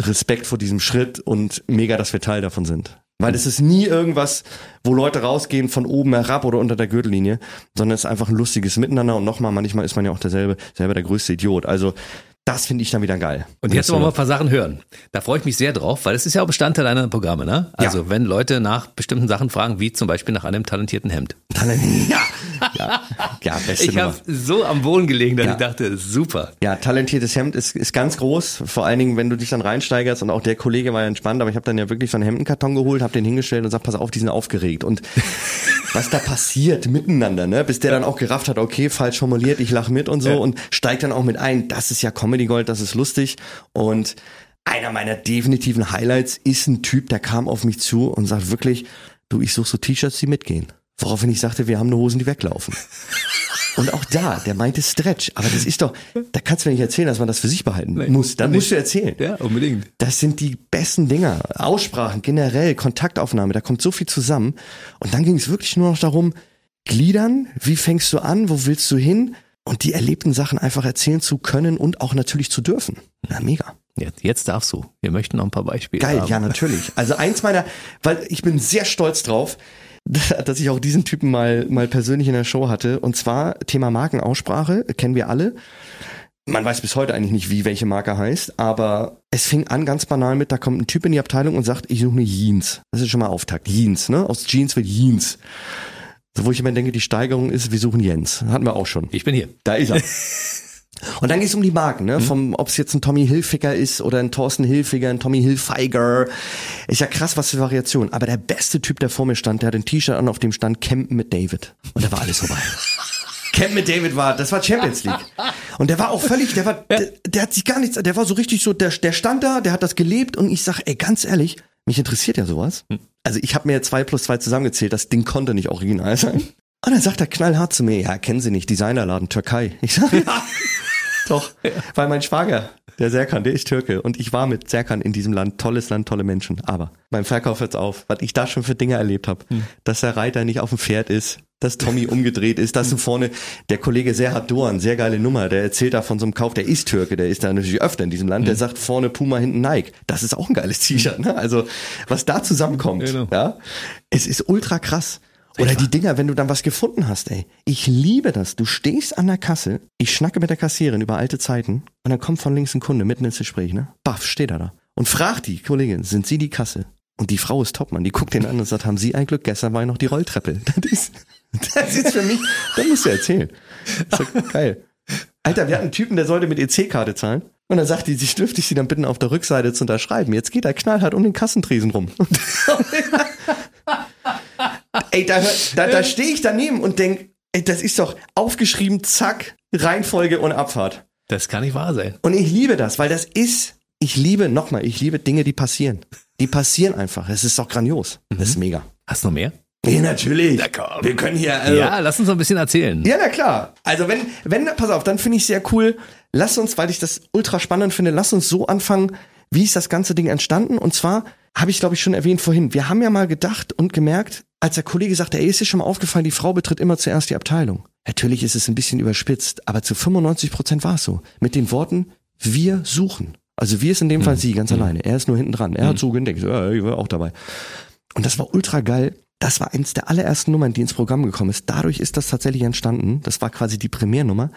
Respekt vor diesem Schritt und mega, dass wir Teil davon sind. Weil es ist nie irgendwas, wo Leute rausgehen von oben herab oder unter der Gürtellinie, sondern es ist einfach ein lustiges Miteinander und nochmal, manchmal ist man ja auch derselbe, selber der größte Idiot. Also das finde ich dann wieder geil. Und jetzt wollen wir mal ein paar Sachen hören. Da freue ich mich sehr drauf, weil es ist ja auch Bestandteil deiner Programme, ne? Also Ja. wenn Leute nach bestimmten Sachen fragen, wie zum Beispiel nach einem talentierten Hemd. Ja, ja, ja beste Ich habe so am Boden gelegen, dass Ja. ich dachte, super. Ja, talentiertes Hemd ist, ist ganz groß. Vor allen Dingen, wenn du dich dann reinsteigerst und auch der Kollege war ja entspannt, aber ich habe dann ja wirklich so einen Hemdenkarton geholt, habe den hingestellt und sag, pass auf, die sind aufgeregt. Und was da passiert miteinander, ne? Bis der dann auch gerafft hat, okay, falsch formuliert, ich lach mit und so Ja. und steigt dann auch mit ein. Das ist ja Comedy Gold, das ist lustig. Und einer meiner definitiven Highlights ist ein Typ, der kam auf mich zu und sagt wirklich, du, ich suche so T-Shirts, die mitgehen. Woraufhin ich sagte, wir haben nur Hosen, die weglaufen. Und auch da, der meinte Stretch, aber das ist doch, da kannst du mir nicht erzählen, dass man das für sich behalten muss. Dann musst du erzählen. Ja, unbedingt. Das sind die besten Dinger. Aussprachen, generell, Kontaktaufnahme, da kommt so viel zusammen. Und dann ging es wirklich nur noch darum, gliedern, wie fängst du an, wo willst du hin? Und die erlebten Sachen einfach erzählen zu können und auch natürlich zu dürfen. Na, mega. Jetzt, jetzt darfst du. Wir möchten noch ein paar Beispiele Geil, haben. ja, natürlich. Also eins meiner, weil ich bin sehr stolz drauf, dass ich auch diesen Typen mal, mal persönlich in der Show hatte. Und zwar Thema Markenaussprache, kennen wir alle. Man weiß bis heute eigentlich nicht, wie welche Marke heißt, aber es fing an ganz banal mit, da kommt ein Typ in die Abteilung und sagt, ich suche eine Jeans. Das ist schon mal Auftakt. Jeans, ne? Aus Jeans wird Jeans. So, wo ich immer denke, die Steigerung ist, wir suchen Jens. Hatten wir auch schon. Ich bin hier. Da ist er. Und dann geht es um die Marken, ne? Vom, ob es jetzt ein Tommy Hilfiger ist oder ein Thorsten Hilfiger, ein Tommy Hilfiger. Ist ja krass, was für Variation. Aber der beste Typ, der vor mir stand, der hat ein T-Shirt an, auf dem stand Campen mit David. Und da war alles vorbei. Camp mit David war, das war Champions League. Und der war auch völlig, der war, der, der hat sich gar nichts, der war so richtig so, der, der stand da, der hat das gelebt und ich sag, ey, ganz ehrlich, Mich interessiert ja sowas. Also ich habe mir zwei plus zwei zusammengezählt, das Ding konnte nicht original sein. Und dann sagt er knallhart zu mir, ja, kennen Sie nicht, Designerladen Türkei. Ich sage, ja, doch, weil mein Schwager, der Serkan, der ist Türke und ich war mit Serkan in diesem Land, tolles Land, tolle Menschen. Aber beim Verkauf hört's auf, was ich da schon für Dinge erlebt habe, dass der Reiter nicht auf dem Pferd ist, dass Tommy umgedreht ist, dass du vorne der Kollege Serhat Dorn, sehr geile Nummer, der erzählt da von so einem Kauf, der ist Türke, der ist da natürlich öfter in diesem Land, der sagt vorne Puma, hinten Nike. Das ist auch ein geiles T-Shirt, ne? Also, was da zusammenkommt, Genau. ja, es ist ultra krass. Oder die Dinger, wenn du dann was gefunden hast, ey. Ich liebe das. Du stehst an der Kasse, ich schnacke mit der Kassierin über alte Zeiten und dann kommt von links ein Kunde mitten ins Gespräch, ne? Baff, steht er da. Und fragt die Kollegin, sind Sie die Kasse? Und die Frau ist Topmann, die guckt den an und sagt, haben Sie ein Glück, gestern war ja noch die Rolltreppe. Das ist, das ist für mich, das musst du erzählen. Das ist doch geil. Alter, wir hatten einen Typen, der sollte mit EC-Karte zahlen. Und dann sagt die, sie dürfte ich sie dann bitten, auf der Rückseite zu unterschreiben. Jetzt geht er knallhart um den Kassentresen rum. ey, da, da, da stehe ich daneben und denk, ey, das ist doch aufgeschrieben, zack, Reihenfolge und Abfahrt. Das kann nicht wahr sein. Und ich liebe das, weil das ist, ich liebe, nochmal, ich liebe Dinge, die passieren. Die passieren einfach. Es ist doch grandios. Das ist mega. Hast du noch mehr? Ja, natürlich. Na komm. Wir können hier, also, ja, lass uns noch ein bisschen erzählen. ja, na klar. Also wenn, wenn, pass auf, dann finde ich sehr cool. Lass uns, weil ich das ultra spannend finde, lass uns so anfangen, wie ist das ganze Ding entstanden? Und zwar habe ich, glaube ich, schon erwähnt vorhin. Wir haben ja mal gedacht und gemerkt, als der Kollege sagte, ey, ist dir schon mal aufgefallen, die Frau betritt immer zuerst die Abteilung. Natürlich ist es ein bisschen überspitzt, aber zu 95 Prozent war es so. Mit den Worten, wir suchen. Also wir ist in dem Fall sie ganz alleine. Er ist nur hinten dran. Er hat zugedenkt, ja, ich war auch dabei. Und das war ultra geil. Das war eins der allerersten Nummern, die ins Programm gekommen ist. Dadurch ist das tatsächlich entstanden. Das war quasi die Premiernummer.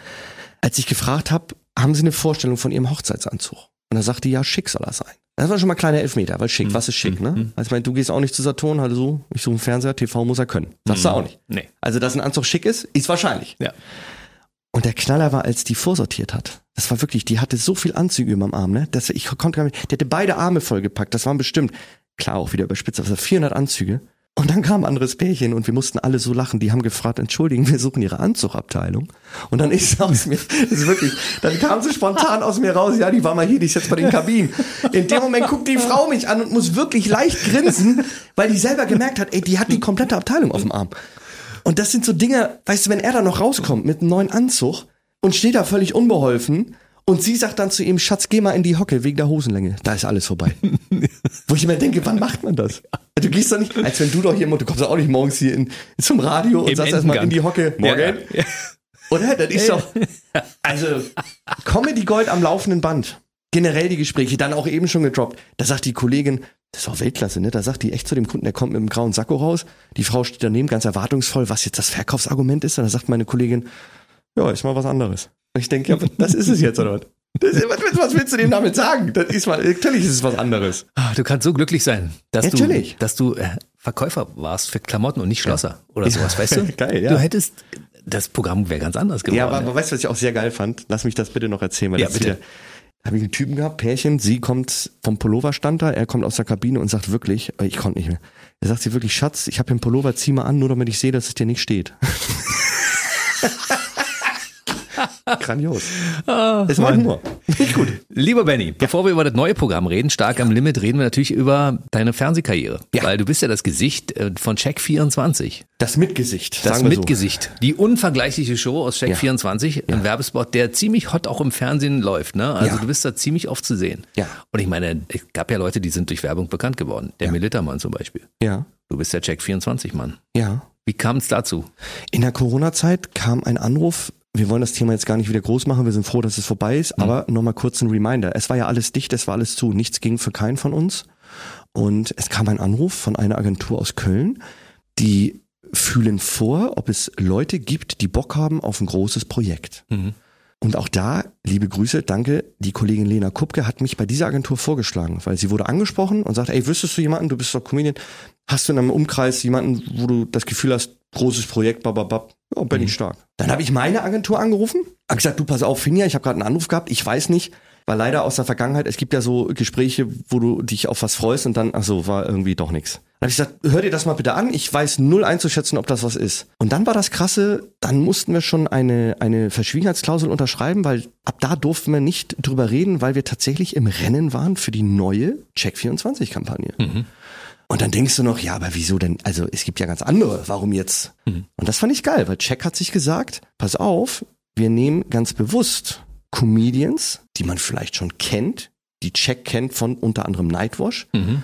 Als ich gefragt habe, haben Sie eine Vorstellung von Ihrem Hochzeitsanzug? Und er sagte, ja, schick soll er sein. Das war schon mal ein kleiner Elfmeter, weil schick, was ist schick, ne? Also ich meine, du gehst auch nicht zu Saturn, halt so, ich suche einen Fernseher, TV muss er können. Sagst du auch nicht. Nee. Also, dass ein Anzug schick ist, ist wahrscheinlich. Ja. Und der Knaller war, als die vorsortiert hat. Das war wirklich, die hatte so viel Anzüge über dem Arm, ne? Dass ich konnte gar nicht, die hatte beide Arme vollgepackt. Das waren bestimmt, klar auch wieder überspitzt, waren 400 Anzüge. Und dann kam ein anderes Pärchen und wir mussten alle so lachen. Die haben gefragt, entschuldigen, wir suchen ihre Anzugabteilung. Und dann ist aus mir, das ist wirklich, dann kam sie spontan aus mir raus, ja, die war mal hier, die ist jetzt bei den Kabinen. In dem Moment guckt die Frau mich an und muss wirklich leicht grinsen, weil die selber gemerkt hat, ey, die hat die komplette Abteilung auf dem Arm. Und das sind so Dinge, weißt du, wenn er da noch rauskommt mit einem neuen Anzug und steht da völlig unbeholfen und sie sagt dann zu ihm, Schatz, geh mal in die Hocke wegen der Hosenlänge. Da ist alles vorbei. Wo ich immer denke, wann macht man das? Du gehst doch nicht, als wenn du doch hier, du kommst doch auch nicht morgens hier in, zum Radio und Im sagst erstmal in die Hocke, morgen. Ja. Oder? Das ist doch, also, Comedy Gold am laufenden Band. Generell die Gespräche, dann auch eben schon gedroppt. Da sagt die Kollegin, das ist auch Weltklasse, ne? Da sagt die echt zu dem Kunden, der kommt mit einem grauen Sakko raus. Die Frau steht daneben ganz erwartungsvoll, was jetzt das Verkaufsargument ist. Und da sagt meine Kollegin, ja, ist mal was anderes. Und ich denke, ja, das ist es jetzt, oder was? Das ist, was, was willst du dem damit sagen? Das ist mal, natürlich ist es was anderes. Ah, Du kannst so glücklich sein, dass Natürlich. du, dass du äh, Verkäufer warst für Klamotten und nicht Schlosser oder sowas, weißt du? Geil, ja. Du hättest, das Programm wäre ganz anders geworden. Ja, aber, aber weißt du, was ich auch sehr geil fand? Lass mich das bitte noch erzählen, weil Ja, bitte. wieder, habe ich einen Typen gehabt, Pärchen, sie kommt vom Pulloverstand da, er kommt aus der Kabine und sagt wirklich, äh, ich konnte nicht mehr. Er sagt sie wirklich, Schatz, ich habe einen Pullover, zieh mal an, nur damit ich sehe, dass es dir nicht steht. Grandios. ist mein Humor. Nicht gut. Lieber Benny, bevor wir über das neue Programm reden, stark am Limit, reden wir natürlich über deine Fernsehkarriere. Ja. Weil du bist ja das Gesicht äh, von Check 24. Das Mitgesicht. Das sagen wir Mitgesicht. Die unvergleichliche Show aus Check Ja. 24. Ein Werbespot, der ziemlich hot auch im Fernsehen läuft. Ne? Also Ja. du bist da ziemlich oft zu sehen. Ja. Und ich meine, es gab ja Leute, die sind durch Werbung bekannt geworden. Der Militermann zum Beispiel. So. Ja, Du bist der Check 24 Mann. ja. Wie kam es dazu? In der Corona-Zeit kam ein Anruf. Wir wollen das Thema jetzt gar nicht wieder groß machen. Wir sind froh, dass es vorbei ist. Aber nochmal kurz ein Reminder. Es war ja alles dicht, es war alles zu. Nichts ging für keinen von uns. Und es kam ein Anruf von einer Agentur aus Köln, die fühlen vor, ob es Leute gibt, die Bock haben auf ein großes Projekt. Und auch da, liebe Grüße, danke, die Kollegin Lena Kupke hat mich bei dieser Agentur vorgeschlagen, weil sie wurde angesprochen und sagt, ey, wüsstest du jemanden, du bist doch Comedian, hast du in einem Umkreis jemanden, wo du das Gefühl hast, großes Projekt, bababab, ja, bin ich stark. Dann habe ich meine Agentur angerufen, hab gesagt, du pass auf, Finja, ich habe gerade einen Anruf gehabt, ich weiß nicht, weil leider aus der Vergangenheit, es gibt ja so Gespräche, wo du dich auf was freust und dann, ach so, war irgendwie doch nichts. Dann habe ich gesagt, hör dir das mal bitte an, ich weiß null einzuschätzen, ob das was ist. Und dann war das krasse, dann mussten wir schon eine, eine Verschwiegenheitsklausel unterschreiben, weil ab da durften wir nicht drüber reden, weil wir tatsächlich im Rennen waren für die neue Check24-Kampagne. Und dann denkst du noch, ja, aber wieso denn? Also es gibt ja ganz andere. Warum jetzt? Mhm. Und das fand ich geil, weil Check hat sich gesagt, pass auf, wir nehmen ganz bewusst Comedians, die man vielleicht schon kennt, die Check kennt von unter anderem Nightwash Mhm.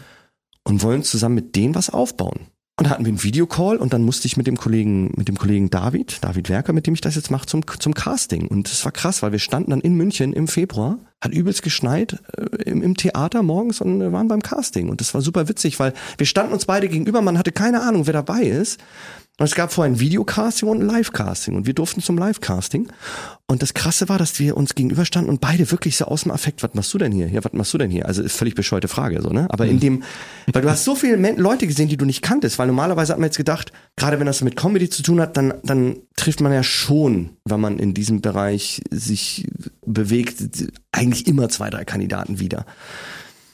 und wollen zusammen mit denen was aufbauen. Und da hatten wir einen Videocall und dann musste ich mit dem Kollegen, mit dem Kollegen David, David Werker, mit dem ich das jetzt mache, zum, zum Casting. Und das war krass, weil wir standen dann in München im Februar, hat übelst geschneit äh, im, im Theater morgens und äh, waren beim Casting. Und das war super witzig, weil wir standen uns beide gegenüber, man hatte keine Ahnung, wer dabei ist. Und es gab vorher ein Videocasting und ein Livecasting und wir durften zum Livecasting. Und das Krasse war, dass wir uns gegenüberstanden und beide wirklich so aus dem Affekt, was machst du denn hier? Ja, was machst du denn hier? Also ist völlig bescheuerte Frage, so, ne? Aber in dem, weil du hast so viele Leute gesehen, die du nicht kanntest, weil normalerweise hat man jetzt gedacht, gerade wenn das mit Comedy zu tun hat, dann, dann trifft man ja schon, wenn man in diesem Bereich sich bewegt, eigentlich immer zwei, drei Kandidaten wieder.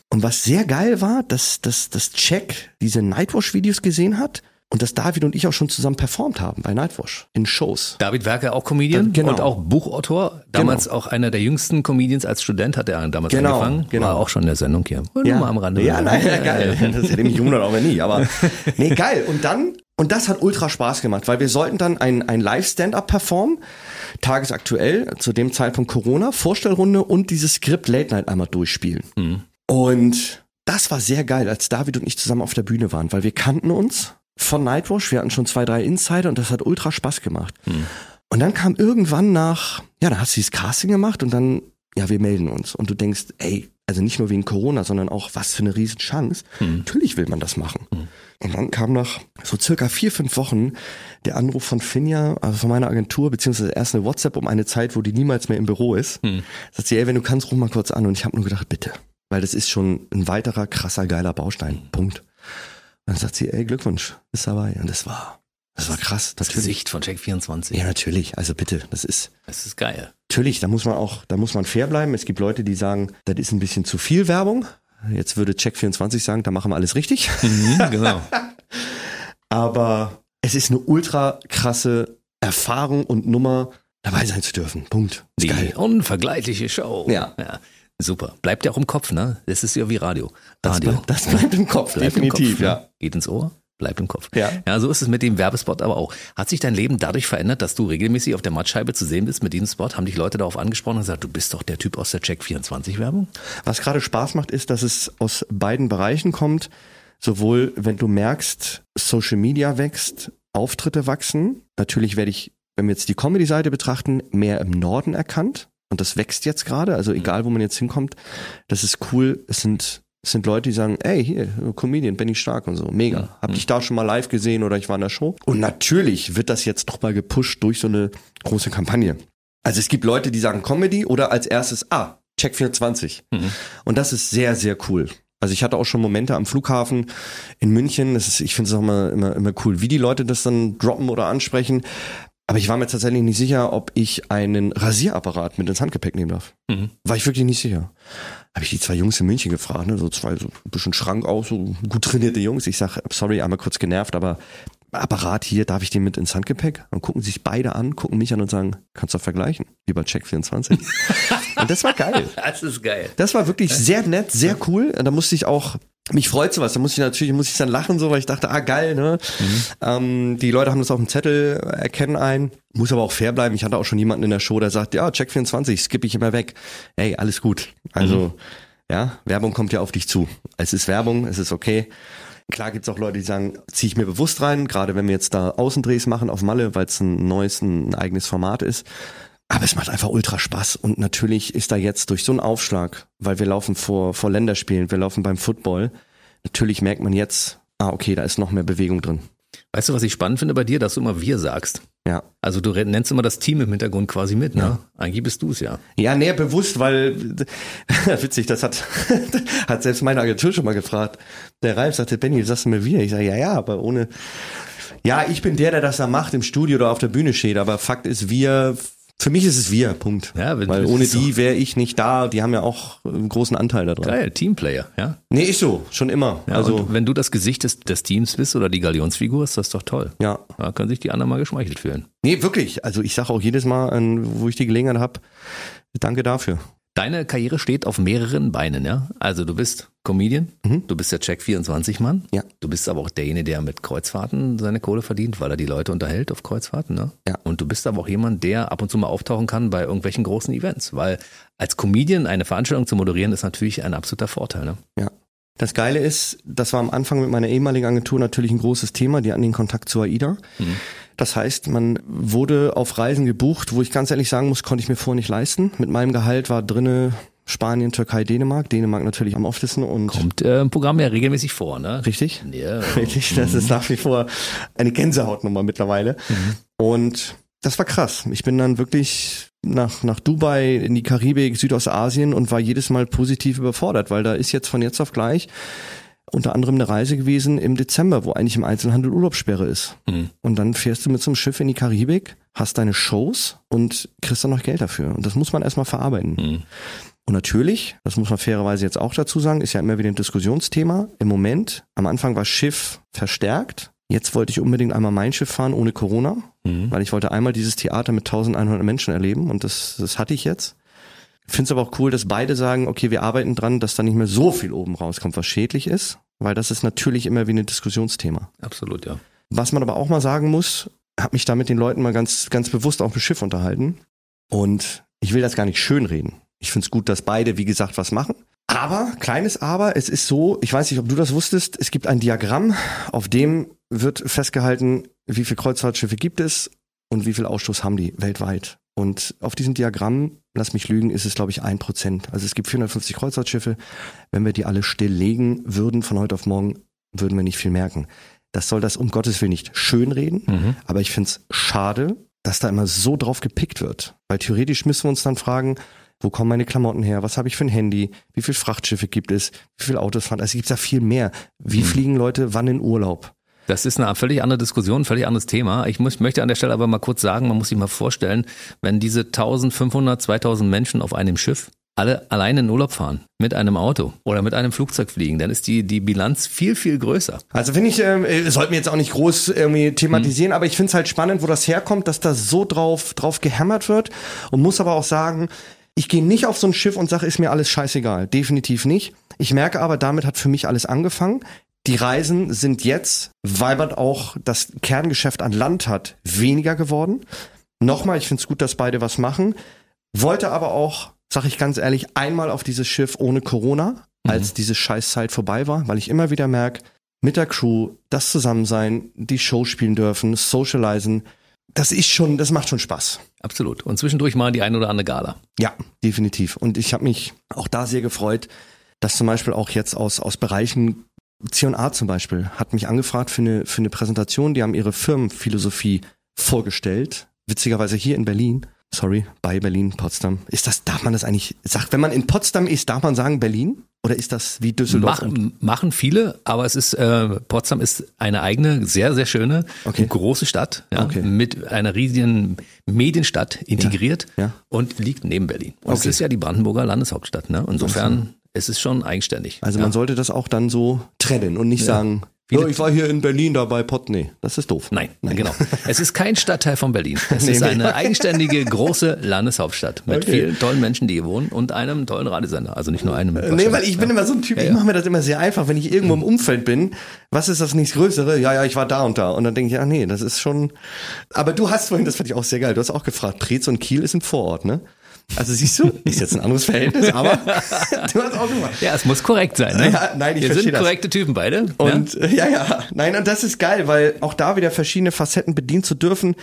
Und was sehr geil war, dass, dass, dass Check diese Nightwash-Videos gesehen hat und dass David und ich auch schon zusammen performt haben bei Nightwash in Shows. David Werker auch Comedian Genau. und auch Buchautor. Damals auch einer der jüngsten Comedians als Student hat er damals Genau, angefangen. genau. War auch schon in der Sendung hier. Nur mal am Rande. Ja, nein, ja, geil. Das hätte mich gewundert, auch nie. Aber nee, geil. Und dann, und das hat ultra Spaß gemacht, weil wir sollten dann ein, ein Live-Stand-Up performen, tagesaktuell, zu dem Zeitpunkt Corona, Vorstellrunde und dieses Skript Late Night einmal durchspielen. Mhm. Und das war sehr geil, als David und ich zusammen auf der Bühne waren, weil wir kannten uns von Nightwash, wir hatten schon zwei, drei Insider und das hat ultra Spaß gemacht. Und dann kam irgendwann nach, ja, da hast du dieses Casting gemacht und dann, ja, wir melden uns. Und du denkst, ey, also nicht nur wegen Corona, sondern auch, was für eine Riesenchance. Natürlich will man das machen. Und dann kam nach so circa vier, fünf Wochen der Anruf von Finja, also von meiner Agentur, beziehungsweise erst eine WhatsApp um eine Zeit, wo die niemals mehr im Büro ist. Sagt sie, ey, wenn du kannst, ruf mal kurz an. Und ich habe nur gedacht, bitte. Weil das ist schon ein weiterer krasser, geiler Baustein. Punkt. Dann sagt sie, ey, Glückwunsch, bist dabei. Und das war, das war krass. Das Natürlich. Gesicht von Check 24. Ja, natürlich. Also bitte, das ist, Das ist geil. natürlich, da muss man auch, da muss man fair bleiben. Es gibt Leute, die sagen, das ist ein bisschen zu viel Werbung. Jetzt würde Check24 sagen, da machen wir alles richtig. Mhm, genau. Aber es ist eine ultra krasse Erfahrung und Nummer, dabei sein zu dürfen. Punkt. Ist Die geil. unvergleichliche Show. Ja. Super. Bleibt ja auch im Kopf, ne? Das ist ja wie Radio. Das, Radio. bleibt, das bleibt im Kopf, Bleibt im definitiv, Kopf, ne? ja. Geht ins Ohr, bleibt im Kopf. Ja. ja, so ist es mit dem Werbespot aber auch. Hat sich dein Leben dadurch verändert, dass du regelmäßig auf der Mattscheibe zu sehen bist mit diesem Spot? Haben dich Leute darauf angesprochen und gesagt, du bist doch der Typ aus der Check24-Werbung? Was gerade Spaß macht, ist, dass es aus beiden Bereichen kommt. Sowohl, wenn du merkst, Social Media wächst, Auftritte wachsen. Natürlich werde ich, wenn wir jetzt die Comedy-Seite betrachten, mehr im Norden erkannt. Und das wächst jetzt gerade. Also egal, wo man jetzt hinkommt, das ist cool. Es sind, es sind Leute, die sagen, ey, hier, Comedian, Benny Stark und so. Mega. Hab dich da schon mal live gesehen oder ich war in der Show. Und natürlich wird das jetzt nochmal gepusht durch so eine große Kampagne. Also es gibt Leute, die sagen Comedy oder als erstes, ah, Check 24. Und das ist sehr, sehr cool. Also ich hatte auch schon Momente am Flughafen in München. Das ist, ich finde es auch immer, immer, immer cool, wie die Leute das dann droppen oder ansprechen. Aber ich war mir tatsächlich nicht sicher, ob ich einen Rasierapparat mit ins Handgepäck nehmen darf. Mhm. War ich wirklich nicht sicher. Habe ich die zwei Jungs in München gefragt, ne? so zwei so ein bisschen Schrank aus, so gut trainierte Jungs. Ich sag, sorry, einmal kurz genervt, aber Apparat hier, darf ich den mit ins Handgepäck? Dann gucken sich beide an, gucken mich an und sagen, kannst du vergleichen, lieber Check 24. und das war geil. Das ist geil. Das war wirklich sehr nett, sehr cool. Da musste ich auch, mich freut sowas. Da musste ich natürlich, muss ich dann lachen, so, weil ich dachte, ah, geil, ne? Ähm, die Leute haben das auf dem Zettel, erkennen ein. Muss aber auch fair bleiben. Ich hatte auch schon jemanden in der Show, der sagt, ja, Check 24, skippe ich immer weg. Ey, alles gut. Also, ja, Werbung kommt ja auf dich zu. Es ist Werbung, es ist okay. Klar gibt's auch Leute, die sagen, ziehe ich mir bewusst rein, gerade wenn wir jetzt da Außendrehs machen auf Malle, weil es ein neues, ein eigenes Format ist. Aber es macht einfach ultra Spaß und natürlich ist da jetzt durch so einen Aufschlag, weil wir laufen vor, vor Länderspielen, wir laufen beim Football, natürlich merkt man jetzt, ah okay, da ist noch mehr Bewegung drin. Weißt du, was ich spannend finde bei dir, dass du immer wir sagst? Ja. Also du nennst immer das Team im Hintergrund quasi mit, ne? Eigentlich bist du es ja. Ja, näher bewusst, weil witzig, das hat hat selbst meine Agentur schon mal gefragt. Der Ralf sagte, Benny, sagst du mir wir? Ich sage, ja, ja, aber ohne. Ja, ich bin der, der das da macht im Studio oder auf der Bühne steht. Aber Fakt ist, wir. Für mich ist es wir. Punkt. Ja, weil ohne die wäre ich nicht da. Die haben ja auch einen großen Anteil daran. Geil, Teamplayer, ja. Nee, ist so, schon immer. ja also wenn du das Gesicht des, des Teams bist oder die Galionsfigur, ist das doch toll. ja, Da können sich die anderen mal geschmeichelt fühlen. nee, wirklich. Also ich sage auch jedes Mal, wo ich die Gelegenheit habe, danke dafür. Deine Karriere steht auf mehreren Beinen, ja? Also du bist Comedian. Du bist der Check-24-Mann. Ja. Du bist aber auch derjenige, der mit Kreuzfahrten seine Kohle verdient, weil er die Leute unterhält auf Kreuzfahrten. Ne? Ja. Und du bist aber auch jemand, der ab und zu mal auftauchen kann bei irgendwelchen großen Events. Weil als Comedian eine Veranstaltung zu moderieren, ist natürlich ein absoluter Vorteil. Ne? Ja. Das Geile ist, das war am Anfang mit meiner ehemaligen Agentur natürlich ein großes Thema. Die hatten den Kontakt zu AIDA. Das heißt, man wurde auf Reisen gebucht, wo ich ganz ehrlich sagen muss, konnte ich mir vorher nicht leisten. Mit meinem Gehalt war drinne Spanien, Türkei, Dänemark. Dänemark natürlich am oftesten und Kommt äh, im Programm ja regelmäßig vor. Ne? richtig. Ja. Richtig, das ist nach wie vor eine Gänsehautnummer mittlerweile. Und das war krass. Ich bin dann wirklich nach, nach Dubai, in die Karibik, Südostasien und war jedes Mal positiv überfordert, weil da ist jetzt von jetzt auf gleich unter anderem eine Reise gewesen im Dezember, wo eigentlich im Einzelhandel Urlaubssperre ist. Und dann fährst du mit so einem Schiff in die Karibik, hast deine Shows und kriegst dann noch Geld dafür. Und das muss man erstmal verarbeiten. Und natürlich, das muss man fairerweise jetzt auch dazu sagen, ist ja immer wieder ein Diskussionsthema. Im Moment, am Anfang war Schiff verstärkt. Jetzt wollte ich unbedingt einmal mein Schiff fahren ohne Corona, weil ich wollte einmal dieses Theater mit 1100 Menschen erleben und das, das hatte ich jetzt. Finde es aber auch cool, dass beide sagen, okay, wir arbeiten dran, dass da nicht mehr so viel oben rauskommt, was schädlich ist, weil das ist natürlich immer wie ein Diskussionsthema. Absolut, ja. Was man aber auch mal sagen muss, habe mich da mit den Leuten mal ganz, ganz bewusst auf dem Schiff unterhalten. Und ich will das gar nicht schönreden. Ich finde es gut, dass beide, wie gesagt, was machen. Aber, kleines Aber, es ist so, ich weiß nicht, ob du das wusstest, es gibt ein Diagramm, auf dem wird festgehalten, wie viele Kreuzfahrtschiffe gibt es und wie viel Ausstoß haben die weltweit. Und auf diesem Diagramm, lass mich lügen, ist es, glaube ich, ein Prozent. Also es gibt 450 Kreuzfahrtschiffe. Wenn wir die alle stilllegen würden von heute auf morgen, würden wir nicht viel merken. Das soll das um Gottes Willen nicht schönreden, aber ich finde es schade, dass da immer so drauf gepickt wird. Weil theoretisch müssen wir uns dann fragen, wo kommen meine Klamotten her? Was habe ich für ein Handy? Wie viele Frachtschiffe gibt es? Wie viele Autos fahren? Also es gibt da viel mehr. Wie fliegen Leute wann in Urlaub? Das ist eine völlig andere Diskussion, ein völlig anderes Thema. Ich muss, möchte an der Stelle aber mal kurz sagen, man muss sich mal vorstellen, wenn diese 1500, 2000 Menschen auf einem Schiff alle alleine in Urlaub fahren, mit einem Auto oder mit einem Flugzeug fliegen, dann ist die, die Bilanz viel, viel größer. Also finde ich, ähm, äh, sollten wir jetzt auch nicht groß irgendwie thematisieren, aber ich finde es halt spannend, wo das herkommt, dass da so drauf, drauf gehämmert wird und muss aber auch sagen, ich gehe nicht auf so ein Schiff und sage, ist mir alles scheißegal. Definitiv nicht. Ich merke aber, damit hat für mich alles angefangen. Die Reisen sind jetzt, weil man auch das Kerngeschäft an Land hat, weniger geworden. Nochmal, ich finde es gut, dass beide was machen. Wollte aber auch, sag ich ganz ehrlich, einmal auf dieses Schiff ohne Corona, als diese Scheißzeit vorbei war, weil ich immer wieder merke, mit der Crew, das Zusammensein, die Show spielen dürfen, socialisen, das ist schon, das macht schon Spaß. Absolut. Und zwischendurch mal die ein oder andere Gala. Ja, definitiv. Und ich habe mich auch da sehr gefreut, dass zum Beispiel auch jetzt aus, aus Bereichen C&A zum Beispiel hat mich angefragt für eine, für eine Präsentation. Die haben ihre Firmenphilosophie vorgestellt. Witzigerweise hier in Berlin. Sorry, bei Berlin, Potsdam. Ist das, darf man das eigentlich, sagt, wenn man in Potsdam ist, darf man sagen Berlin? Oder ist das wie Düsseldorf? und- Machen, machen viele, aber es ist, äh, Potsdam ist eine eigene, sehr, sehr schöne, Okay. große Stadt, ja, Okay. mit einer riesigen Medienstadt integriert Ja, ja. und liegt neben Berlin. Und es Okay. ist ja die Brandenburger Landeshauptstadt, ne? Insofern, es ist schon eigenständig. Also man sollte das auch dann so trennen und nicht sagen, Viele- "Ja, ich war hier in Berlin da bei Pott. Nee, das ist doof. Nein, genau. Es ist kein Stadtteil von Berlin. Es Nee, ist nee. eine eigenständige große Landeshauptstadt mit Okay. vielen tollen Menschen, die hier wohnen und einem tollen Radiosender. Also nicht nur einem. Äh, Nee, weil ich bin immer so ein Typ, ich mache mir das immer sehr einfach, wenn ich irgendwo im Umfeld bin. Was ist das nächstgrößere? Ja, ja, ich war da und da. Und dann denke ich, ja, nee, das ist schon. Aber du hast vorhin, das fand ich auch sehr geil, du hast auch gefragt, Preetz und Kiel ist ein Vorort, ne? Also siehst du, ist jetzt ein anderes Verhältnis, aber du hast auch gemacht. Ja, es muss korrekt sein. Ne? Ja, nein, ich Wir sind das. korrekte Typen beide. Und äh, ja, ja, nein, und das ist geil, weil auch da wieder verschiedene Facetten bedienen zu dürfen.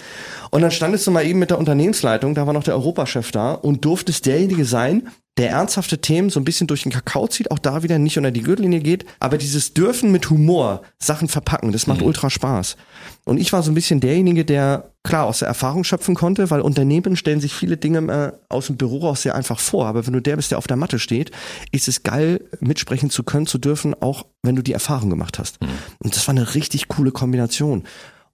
Und dann standest du mal eben mit der Unternehmensleitung, da war noch der Europachef da und durftest derjenige sein, der ernsthafte Themen so ein bisschen durch den Kakao zieht, auch da wieder nicht unter die Gürtellinie geht, aber dieses Dürfen mit Humor Sachen verpacken, das macht ultra Spaß. Und ich war so ein bisschen derjenige, der klar aus der Erfahrung schöpfen konnte, weil Unternehmen stellen sich viele Dinge äh, aus dem Büro aus sehr einfach vor. Aber wenn du der bist, der auf der Matte steht, ist es geil, mitsprechen zu können, zu dürfen, auch wenn du die Erfahrung gemacht hast. Und das war eine richtig coole Kombination.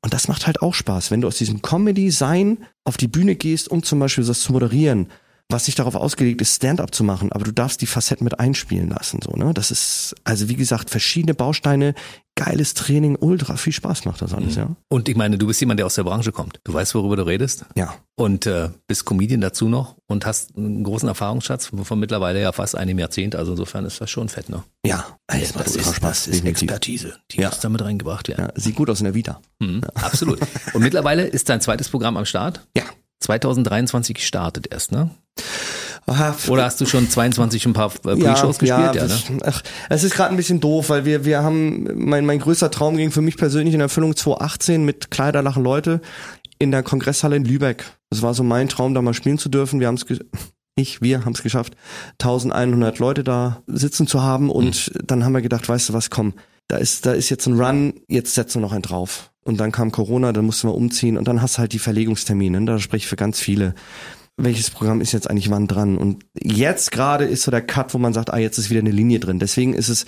Und das macht halt auch Spaß, wenn du aus diesem Comedy-Sein auf die Bühne gehst, um zum Beispiel das zu moderieren, was sich darauf ausgelegt ist, Stand-up zu machen, aber du darfst die Facetten mit einspielen lassen, so, ne? Das ist, also wie gesagt, verschiedene Bausteine, geiles Training, ultra viel Spaß macht das alles, ja. Und ich meine, du bist jemand, der aus der Branche kommt. Du weißt, worüber du redest. Ja. Und äh, bist Comedian dazu noch und hast einen großen Erfahrungsschatz von, von mittlerweile ja fast einem Jahrzehnt. Also insofern ist das schon fett, ne? Ja, ey, es macht das, ist, Spaß. das ist. Expertise, die Ja. muss damit reingebracht werden. Ja, sieht gut aus in der Vita. Mhm, Absolut. Und mittlerweile ist dein zweites Programm am Start. Ja. 2023 gestartet erst, ne? Aha, Oder hast du schon 22 ein paar äh, Pre-Shows gespielt? Ja, ne? das, ach, es ist gerade ein bisschen doof, weil wir, wir haben, mein, mein größter Traum ging für mich persönlich in Erfüllung 2018 mit Kleider lachen Leute in der Kongresshalle in Lübeck. Das war so mein Traum, da mal spielen zu dürfen. Wir haben es, ich, wir haben es geschafft, 1100 Leute da sitzen zu haben und dann haben wir gedacht, weißt du was, komm, da ist, da ist jetzt ein Run, jetzt setzen wir noch einen drauf. Und dann kam Corona, dann mussten wir umziehen und dann hast du halt die Verlegungstermine, ne? da spreche ich für ganz viele welches Programm ist jetzt eigentlich wann dran? Und jetzt gerade ist so der Cut, wo man sagt, ah, jetzt ist wieder eine Linie drin. Deswegen ist es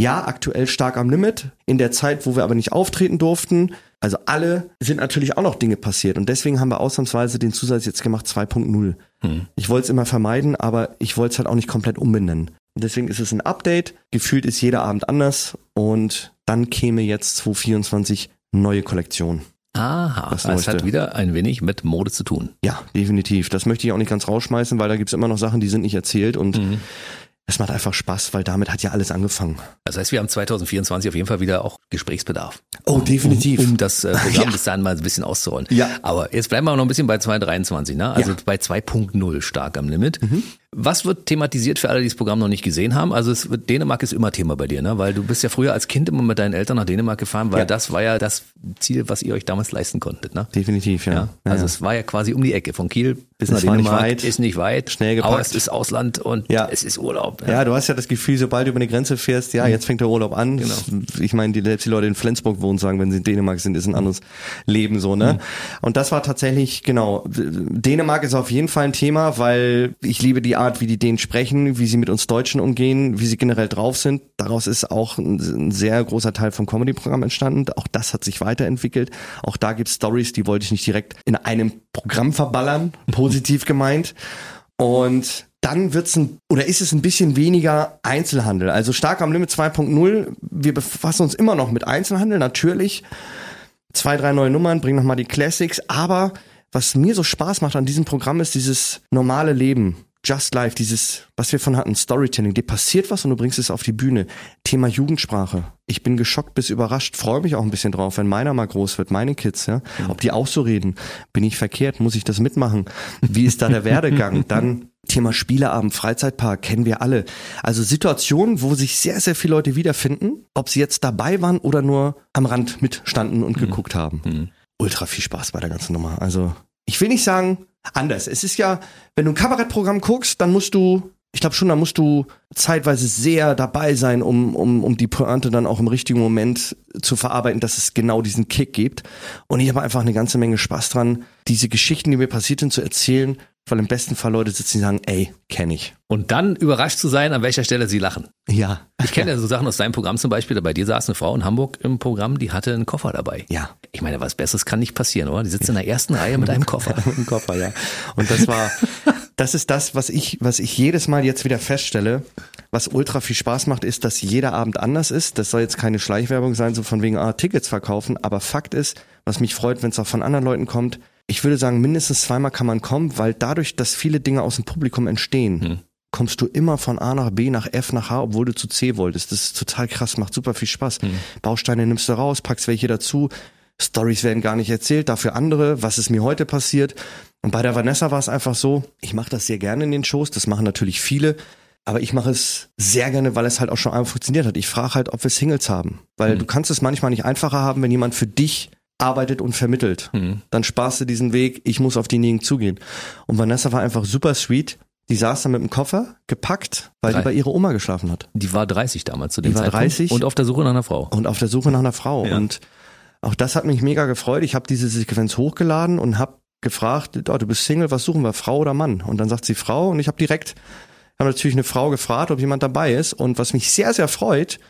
ja aktuell stark am Limit. In der Zeit, wo wir aber nicht auftreten durften, also alle sind natürlich auch noch Dinge passiert. Und deswegen haben wir ausnahmsweise den Zusatz jetzt gemacht 2.0. Ich wollte es immer vermeiden, aber ich wollte es halt auch nicht komplett umbenennen. Deswegen ist es ein Update. Gefühlt ist jeder Abend anders. Und dann käme jetzt 2024 neue Kollektion. Aha, Das das, Neueste. hat wieder ein wenig mit Mode zu tun. Ja, definitiv. Das möchte ich auch nicht ganz rausschmeißen, weil da gibt's immer noch Sachen, die sind nicht erzählt und es macht einfach Spaß, weil damit hat ja alles angefangen. Das heißt, wir haben 2024 auf jeden Fall wieder auch Gesprächsbedarf. Oh, definitiv. Um das äh, Programm Ja. bis dahin mal ein bisschen auszurollen. Ja. Aber jetzt bleiben wir noch ein bisschen bei 2023, ne? Also Ja. Mhm. bei 2.0 stark am Limit. Was wird thematisiert für alle, die das Programm noch nicht gesehen haben? Also es wird, Dänemark ist immer Thema bei dir, ne? Weil du bist ja früher als Kind immer mit deinen Eltern nach Dänemark gefahren, weil Ja. das war ja das Ziel, was ihr euch damals leisten konntet, ne? Definitiv, ja. Ja, also ja. es war ja quasi um die Ecke von Kiel bis Es nach war nicht Dänemark. weit. Ist nicht weit. Schnell gepackt. Aber es ist Ausland und es ist Urlaub. Ja, du hast ja das Gefühl, sobald du über eine Grenze fährst, ja, jetzt fängt der Urlaub an. Mhm. Genau. Ich meine, die, selbst die Leute in Flensburg wohnen, sagen, wenn sie in Dänemark sind, ist ein anderes Leben so, Mhm. ne? Und das war tatsächlich, genau, Dänemark ist auf jeden Fall ein Thema, weil ich liebe die Art, wie die Dänen sprechen, wie sie mit uns Deutschen umgehen, wie sie generell drauf sind. Daraus ist auch ein, ein sehr großer Teil vom Comedy-Programm entstanden. Auch das hat sich weiterentwickelt. Auch da gibt's Stories, die wollte ich nicht direkt in einem Programm verballern, positiv gemeint. Und dann wird's ein, oder ist es ein bisschen weniger Einzelhandel. Also stark am Limit 2.0. Wir befassen uns immer noch mit Einzelhandel, natürlich. Zwei, drei neue Nummern, bringen nochmal die Classics. Aber was mir so Spaß macht an diesem Programm ist dieses normale Leben. Just Life, dieses, was wir von hatten, Storytelling. Dir passiert was und du bringst es auf die Bühne. Thema Jugendsprache. Ich bin geschockt bis überrascht, freue mich auch ein bisschen drauf, wenn meiner mal groß wird, meine Kids, ja. Ob die auch so reden. Bin ich verkehrt? Muss ich das mitmachen? Wie ist da der Werdegang? Dann Thema Spieleabend, Freizeitpark, kennen wir alle. Also Situationen, wo sich sehr, sehr viele Leute wiederfinden, ob sie jetzt dabei waren oder nur am Rand mitstanden und geguckt haben. Ultra viel Spaß bei der ganzen Nummer. Also ich will nicht sagen anders. Es ist ja, wenn du ein Kabarettprogramm guckst, dann musst du, ich glaube schon, da musst du zeitweise sehr dabei sein, um, um, um die Pointe dann auch im richtigen Moment zu verarbeiten, dass es genau diesen Kick gibt. Und ich habe einfach eine ganze Menge Spaß dran, diese Geschichten, die mir passiert sind, zu erzählen, weil im besten Fall Leute sitzen, die sagen, ey, kenne ich. Und dann überrascht zu sein, an welcher Stelle sie lachen. Ja. Ich kenne ja so Sachen aus deinem Programm zum Beispiel. da Bei dir saß eine Frau in Hamburg im Programm, die hatte einen Koffer dabei. Ja. Ich meine, was Besseres kann nicht passieren, oder? Die sitzt in der ersten Reihe mit einem Koffer. Mit dem Koffer, ja. Und das war, das ist das, was ich, was ich jedes Mal jetzt wieder feststelle, was ultra viel Spaß macht, ist, dass jeder Abend anders ist. Das soll jetzt keine Schleichwerbung sein, so von wegen, ah, Tickets verkaufen. Aber Fakt ist, was mich freut, wenn es auch von anderen Leuten kommt, ich würde sagen, mindestens zweimal kann man kommen, weil dadurch, dass viele Dinge aus dem Publikum entstehen, kommst du immer von A nach B nach F nach H, obwohl du zu C wolltest. Das ist total krass, macht super viel Spaß. Bausteine nimmst du raus, packst welche dazu. Stories werden gar nicht erzählt, dafür andere, was ist mir heute passiert. Und bei der Vanessa war es einfach so, ich mache das sehr gerne in den Shows, das machen natürlich viele, aber ich mache es sehr gerne, weil es halt auch schon einmal funktioniert hat. Ich frage halt, ob wir Singles haben, weil du kannst es manchmal nicht einfacher haben, wenn jemand für dich arbeitet und vermittelt. Dann sparst du diesen Weg, ich muss auf diejenigen zugehen. Und Vanessa war einfach super sweet. Die saß dann mit dem Koffer, gepackt, weil Drei. die bei ihrer Oma geschlafen hat. Die war 30 damals zu dem Die war Zeitpunkt 30. und auf der Suche nach einer Frau. und auf der Suche nach einer Frau. Ja. Und auch das hat mich mega gefreut. Ich habe diese Sequenz hochgeladen und habe gefragt, oh, du bist Single, was suchen wir, Frau oder Mann? Und dann sagt sie Frau und ich habe direkt, habe natürlich eine Frau gefragt, ob jemand dabei ist. Und was mich sehr, sehr freut,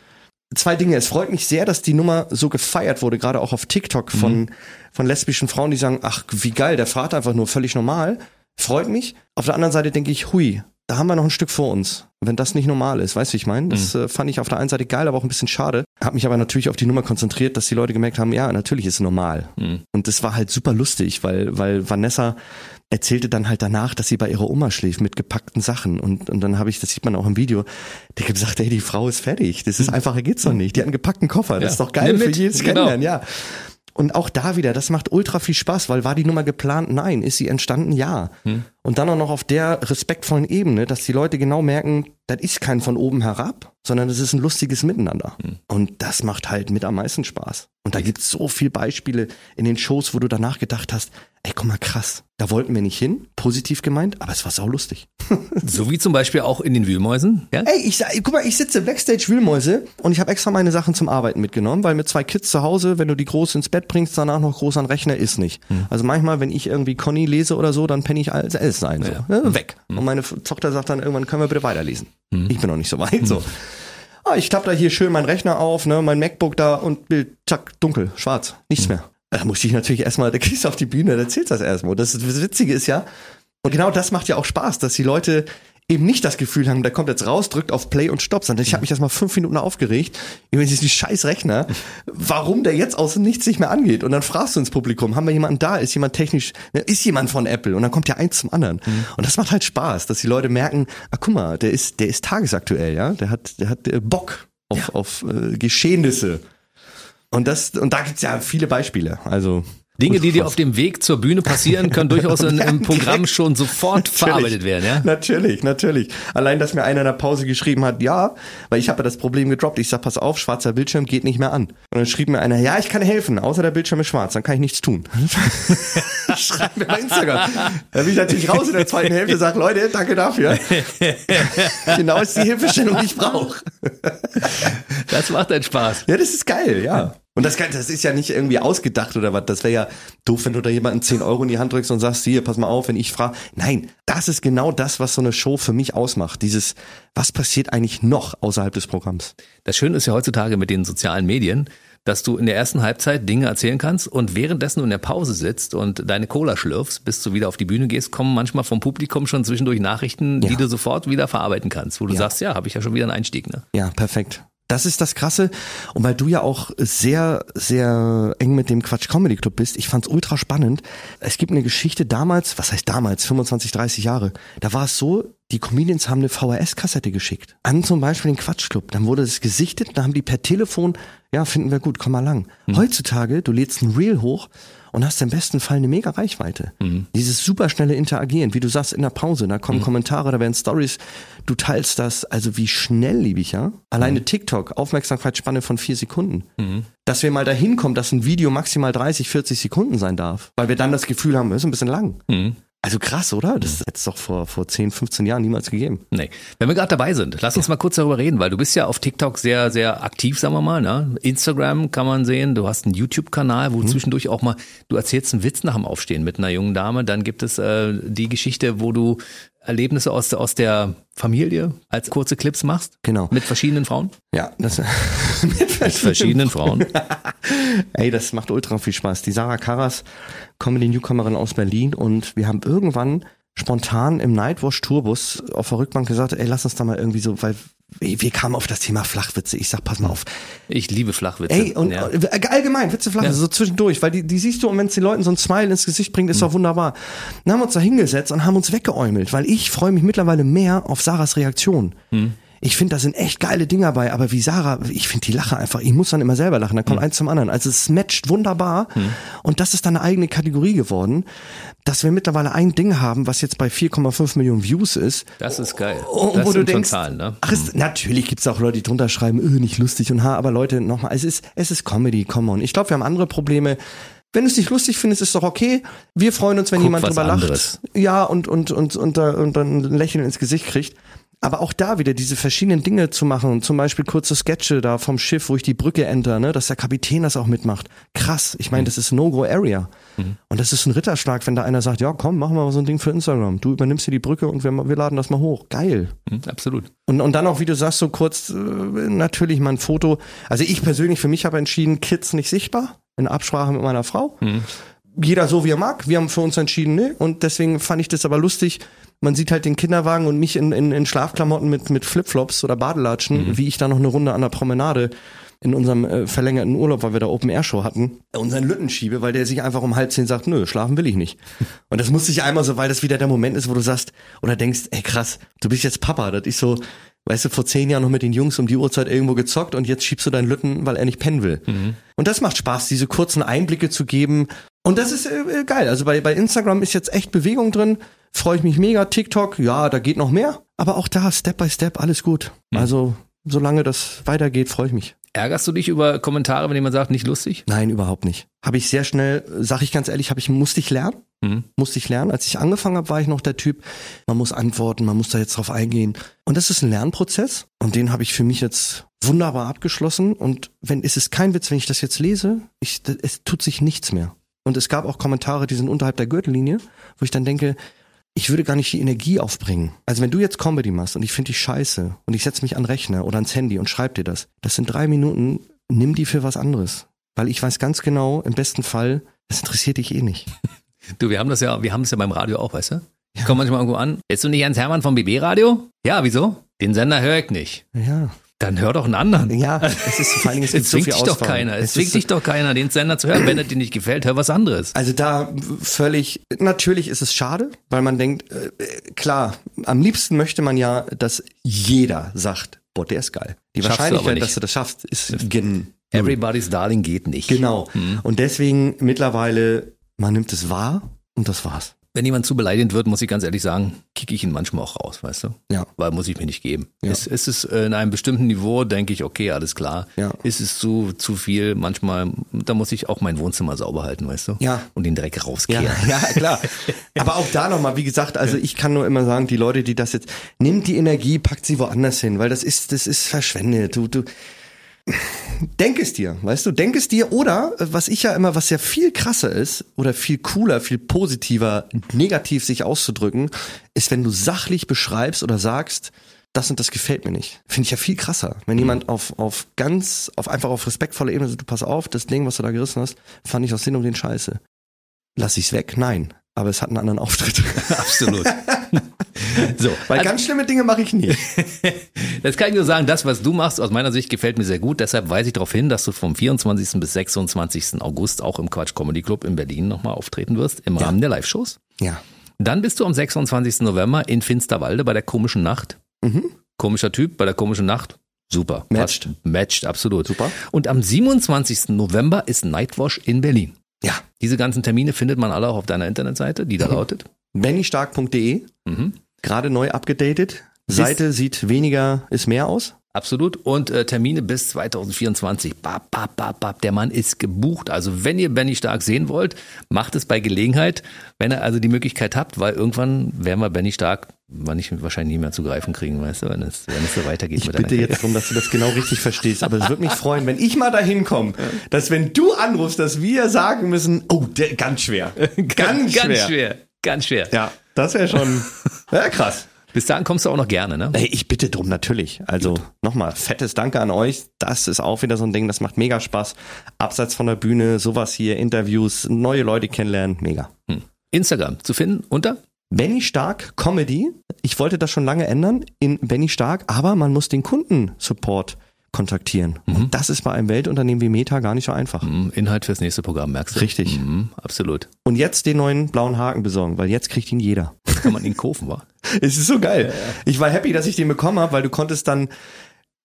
zwei Dinge. Es freut mich sehr, dass die Nummer so gefeiert wurde, gerade auch auf TikTok von, von lesbischen Frauen, die sagen, ach, wie geil, der fragt einfach nur völlig normal. Freut mich. Auf der anderen Seite denke ich, hui, da haben wir noch ein Stück vor uns. Wenn das nicht normal ist, weißt du, wie ich meine? Das äh, fand ich auf der einen Seite geil, aber auch ein bisschen schade. Hab mich aber natürlich auf die Nummer konzentriert, dass die Leute gemerkt haben, ja, natürlich ist es normal. Und das war halt super lustig, weil, weil Vanessa erzählte dann halt danach, dass sie bei ihrer Oma schläft mit gepackten Sachen. Und, und dann habe ich, das sieht man auch im Video, die hat gesagt, ey, die Frau ist fertig. Das ist einfacher geht's doch nicht. Die hat einen gepackten Koffer. Das Ja. ist doch geil Nimm für jedes Genau. Kennenlernen, ja. Und auch da wieder, das macht ultra viel Spaß, weil war die Nummer geplant? Nein. Ist sie entstanden? Ja. Und dann auch noch auf der respektvollen Ebene, dass die Leute genau merken, das ist kein von oben herab, sondern das ist ein lustiges Miteinander. Und das macht halt mit am meisten Spaß. Und da gibt's so viele Beispiele in den Shows, wo du danach gedacht hast, ey, guck mal, krass, da wollten wir nicht hin, positiv gemeint, aber es war saulustig. So wie zum Beispiel auch in den Wühlmäusen. Ja? Ey, ich guck mal, ich sitze Backstage Wühlmäuse und ich habe extra meine Sachen zum Arbeiten mitgenommen, weil mit zwei Kids zu Hause, wenn du die groß ins Bett bringst, danach noch groß an Rechner ist nicht. Also manchmal, wenn ich irgendwie Conny lese oder so, dann penne ich als es sein, so, Ja. ne, weg. Und meine Tochter sagt dann irgendwann, können wir bitte weiterlesen. Ich bin noch nicht so weit, so. Ah, ich klappe da hier schön meinen Rechner auf, ne, mein MacBook da und Bild, zack, dunkel, schwarz, nichts mehr. Da musste ich natürlich erstmal, da gehst du auf die Bühne, da erzählst das erstmal. Und Das, das Witzige ist ja, und genau das macht ja auch Spaß, dass die Leute eben nicht das Gefühl haben, der kommt jetzt raus, drückt auf Play und Stopp, sondern ich habe mich erstmal fünf Minuten aufgeregt über diesen scheiß Rechner, warum der jetzt aus Nichts nicht mehr angeht. Und dann fragst du ins Publikum, haben wir jemanden da? Ist jemand technisch, ne, ist jemand von Apple? Und dann kommt ja eins zum anderen. Und das macht halt Spaß, dass die Leute merken, ah, guck mal, der ist, der ist tagesaktuell, ja, der hat, der hat äh, Bock auf, auf äh, Geschehnisse. Und das, und da gibt's ja viele Beispiele. Also Dinge, die dir auf dem Weg zur Bühne passieren, können durchaus in, im Programm schon sofort verarbeitet werden, ja? Natürlich, natürlich. Allein, dass mir einer in der Pause geschrieben hat, ja, weil ich habe ja das Problem gedroppt. Ich sag, pass auf, schwarzer Bildschirm geht nicht mehr an. Und dann schrieb mir einer, ja, ich kann helfen, außer der Bildschirm ist schwarz, dann kann ich nichts tun. Schreibt mir bei Instagram. Da bin ich natürlich raus in der zweiten Hälfte, sag, Leute, danke dafür. genau ist die Hilfestellung, die ich brauche. Das macht einen Spaß. Ja, das ist geil, ja. Und das, kann- das ist ja nicht irgendwie ausgedacht oder was. Das wäre ja doof, wenn du da jemanden 10 Euro in die Hand drückst und sagst, hier, pass mal auf, wenn ich frage. Nein, das ist genau das, was so eine Show für mich ausmacht. Dieses, was passiert eigentlich noch außerhalb des Programms? Das Schöne ist ja heutzutage mit den sozialen Medien, dass du in der ersten Halbzeit Dinge erzählen kannst und währenddessen du in der Pause sitzt und deine Cola schlürfst, bis du wieder auf die Bühne gehst, kommen manchmal vom Publikum schon zwischendurch Nachrichten, die Ja. du sofort wieder verarbeiten kannst, wo du Ja. sagst, ja, habe ich ja schon wieder einen Einstieg. Ne? Ja, perfekt. Das ist das Krasse. Und weil du ja auch sehr, sehr eng mit dem Quatsch Comedy Club bist, ich fand's ultra spannend. Es gibt eine Geschichte damals, was heißt damals, 25, 30 Jahre. Da war es so, die Comedians haben eine VHS-Kassette geschickt. An zum Beispiel den Quatsch Club. Dann wurde es gesichtet, dann haben die per Telefon, ja, finden wir gut, komm mal lang. Heutzutage, du lädst ein Reel hoch und hast im besten Fall eine mega Reichweite. Dieses superschnelle Interagieren, wie du sagst in der Pause, da kommen Kommentare, da werden Stories, du teilst das, also wie schnell liebe ich ja. Alleine TikTok, Aufmerksamkeitsspanne von vier Sekunden. Dass wir mal dahin kommen, dass ein Video maximal 30, 40 Sekunden sein darf, weil wir dann das Gefühl haben, das ist ein bisschen lang. Also krass, oder? Das hätte es doch vor, vor 10, 15 Jahren niemals gegeben. Nee. Wenn wir gerade dabei sind, lass uns mal kurz darüber reden, weil du bist ja auf TikTok sehr, sehr aktiv, sagen wir mal. Ne? Instagram kann man sehen, du hast einen YouTube-Kanal, wo zwischendurch auch mal, du erzählst einen Witz nach dem Aufstehen mit einer jungen Dame. Dann gibt es äh, die Geschichte, wo du Erlebnisse aus, der- aus der Familie als kurze Clips machst. Genau. Mit verschiedenen Frauen. Ja, das mit Verschiedenen Frauen. Ey, das macht ultra viel Spaß. Die Sarah Karas, Comedy-Newcomerin aus Berlin und wir haben irgendwann spontan im Nightwash Tourbus auf der Rückbank gesagt, ey, lass uns da mal irgendwie so, weil wir kamen auf das Thema Flachwitze. Ich sag, pass mal auf. Ich liebe Flachwitze. Ey, und ja. äh, allgemein, Witze, Flachwitze, Ja. so zwischendurch, weil die, die siehst du und wenn es den Leuten so ein Smile ins Gesicht bringt, ist doch wunderbar. Dann haben wir uns da hingesetzt und haben uns weggeäumelt, weil ich freue mich mittlerweile mehr auf Sarahs Reaktion. Ich finde, da sind echt geile Dinger bei, aber wie Sarah, ich finde die Lache einfach, ich muss dann immer selber lachen, da kommt eins zum anderen. Also es matcht wunderbar und das ist dann eine eigene Kategorie geworden, dass wir mittlerweile ein Ding haben, was jetzt bei 4,5 Millionen Views ist. Das ist geil. Und das wo du denkst, Zahlen, ne? ach, es, natürlich gibt's auch Leute, die drunter schreiben, öh, nicht lustig und ha, aber Leute, nochmal, es ist, es ist Comedy, come on. Ich glaube, wir haben andere Probleme. Wenn du es nicht lustig findest, ist doch okay. Wir freuen uns, wenn Guck jemand drüber anderes. lacht. Ja, und, und, und, und, da- und dann ein Lächeln ins Gesicht kriegt. Aber auch da wieder diese verschiedenen Dinge zu machen, zum Beispiel kurze Sketche da vom Schiff, wo ich die Brücke enter, ne, dass der Kapitän das auch mitmacht. Krass. Ich meine, das ist No-Go-Area. Und das ist ein Ritterschlag, wenn da einer sagt, ja, komm, machen wir mal so ein Ding für Instagram. Du übernimmst hier die Brücke und wir, wir laden das mal hoch. Geil. Hm, absolut. Und, und dann auch, wie du sagst, so kurz, äh, natürlich mal ein Foto. Also ich persönlich für mich habe entschieden, Kids nicht sichtbar, in Absprache mit meiner Frau. jeder so wie er mag. Wir haben für uns entschieden, ne? Und deswegen fand ich das aber lustig. Man sieht halt den Kinderwagen und mich in, in, in Schlafklamotten mit, mit Flipflops oder Badelatschen, wie ich da noch eine Runde an der Promenade in unserem äh, verlängerten Urlaub, weil wir da Open Air Show hatten, unseren Lütten schiebe, weil der sich einfach um halb zehn sagt, nö, schlafen will ich nicht. Und das musste ich einmal so, weil das wieder der Moment ist, wo du sagst oder denkst, ey krass, du bist jetzt Papa, das ist so, weißt du, vor zehn Jahren noch mit den Jungs um die Uhrzeit irgendwo gezockt und jetzt schiebst du deinen Lütten, weil er nicht pennen will. Und das macht Spaß, diese kurzen Einblicke zu geben. Und das ist äh, geil. Also bei, bei Instagram ist jetzt echt Bewegung drin. Freue ich mich mega. TikTok, ja, da geht noch mehr. Aber auch da, Step by Step, alles gut. Also, solange das weitergeht, freue ich mich. Ärgerst du dich über Kommentare, wenn jemand sagt, nicht lustig? Nein, überhaupt nicht. Habe ich sehr schnell, sag ich ganz ehrlich, habe ich musste ich lernen. Mhm. Musste ich lernen. Als ich angefangen habe, war ich noch der Typ, man muss antworten, man muss da jetzt drauf eingehen. Und das ist ein Lernprozess und den habe ich für mich jetzt wunderbar abgeschlossen. Und wenn ist es kein Witz, wenn ich das jetzt lese, ich, das, es tut sich nichts mehr. Und es gab auch Kommentare, die sind unterhalb der Gürtellinie, wo ich dann denke, ich würde gar nicht die Energie aufbringen. Also wenn du jetzt Comedy machst und ich finde dich scheiße und ich setze mich an Rechner oder ans Handy und schreib dir das, das sind drei Minuten, nimm die für was anderes. Weil ich weiß ganz genau, im besten Fall, das interessiert dich eh nicht. Du, wir haben das ja, wir haben es ja beim Radio auch, weißt du? Ich komme manchmal irgendwo an. Bist du nicht Jens Hermann vom BB Radio? Ja, wieso? Den Sender höre ich nicht. Ja. Dann hör doch einen anderen. Ja, es ist vor allen Dingen, es Es so zwingt viel dich doch keiner. Es Es zwingt dich doch keiner, den Sender zu hören. Wenn er dir nicht gefällt, hör was anderes. Also da völlig, natürlich ist es schade, weil man denkt, äh, klar, am liebsten möchte man ja, dass jeder sagt, boah, der ist geil. Die Schaffst du Wahrscheinlichkeit, nicht. dass du das schaffst, ist gen Everybody's Darling geht nicht. Genau. Und deswegen mittlerweile, man nimmt es wahr und das war's. Wenn jemand zu beleidigend wird, muss ich ganz ehrlich sagen, kicke ich ihn manchmal auch raus, weißt du? Ja. Weil muss ich mir nicht geben. Ja. Ist, ist es äh, in einem bestimmten Niveau, denke ich, okay, alles klar. Ja. Ist es zu, zu viel, manchmal, da muss ich auch mein Wohnzimmer sauber halten, weißt du? Ja. Und den Dreck Ja, rauskehren. ja, klar. Aber auch da nochmal, wie gesagt, also ich kann nur immer sagen, die Leute, die das jetzt, nimmt die Energie, packt sie woanders hin, weil das ist, das ist verschwendet. Du, du, denk es dir, weißt du, denk es dir oder, äh, was ich ja immer, was ja viel krasser ist oder viel cooler, viel positiver, negativ sich auszudrücken, ist, wenn du sachlich beschreibst oder sagst, das und das gefällt mir nicht. Finde ich ja viel krasser. Wenn jemand auf, auf ganz, auf einfach auf respektvolle Ebene sagt, du pass auf, das Ding, was du da gerissen hast, fand ich aus Sinn um den Scheiße. Lass ich's weg? Nein. Aber es hat einen anderen Auftritt. Absolut. so, Weil also, ganz schlimme Dinge mache ich nie. das kann ich nur sagen, das, was du machst, aus meiner Sicht gefällt mir sehr gut. Deshalb weise ich darauf hin, dass du vom 24. bis 26. August auch im Quatsch Comedy Club in Berlin nochmal auftreten wirst, im Rahmen der Live-Shows. Ja. Dann bist du am 26. November in Finsterwalde bei der komischen Nacht. Komischer Typ bei der komischen Nacht. Super. Matched. Passt. Matched, absolut. Super. Und am 27. November ist Nightwash in Berlin. Ja. Diese ganzen Termine findet man alle auch auf deiner Internetseite, die da lautet. bennystark.de, Mhm. gerade neu abgedatet. Seite sieht weniger ist mehr aus. Absolut. Und äh, Termine bis 2024. Bap, bap, bap, bap. Der Mann ist gebucht. Also wenn ihr Benny Stark sehen wollt, macht es bei Gelegenheit, wenn ihr also die Möglichkeit habt, weil irgendwann werden wir Benny Stark wann nicht, wahrscheinlich nie mehr zu greifen kriegen, weißt du, wenn es, wenn es so weitergeht Ich bitte jetzt darum, dass du das genau richtig verstehst. Aber es würde mich freuen, wenn ich mal dahin komme, dass wenn du anrufst, dass wir sagen müssen, oh, der, ganz schwer. Ganz, ganz schwer. Ganz schwer. Ja, das wäre schon ja, krass. Bis dahin kommst du auch noch gerne, ne? Ey, ich bitte drum, natürlich. Also nochmal, fettes Danke an euch. Das ist auch wieder so ein Ding, das macht mega Spaß. Abseits von der Bühne, sowas hier, Interviews, neue Leute kennenlernen, mega. Instagram zu finden unter? Benny Stark Comedy. Ich wollte das schon lange ändern in Benny Stark, aber man muss den Kundensupport kontaktieren. Und das ist bei einem Weltunternehmen wie Meta gar nicht so einfach. Hm, Inhalt fürs nächste Programm, merkst du? Richtig. Mhm, absolut. Und jetzt den neuen blauen Haken besorgen, weil jetzt kriegt ihn jeder. Kann man ihn kaufen, wa? Es ist so geil. Ich war happy, dass ich den bekommen habe, weil du konntest dann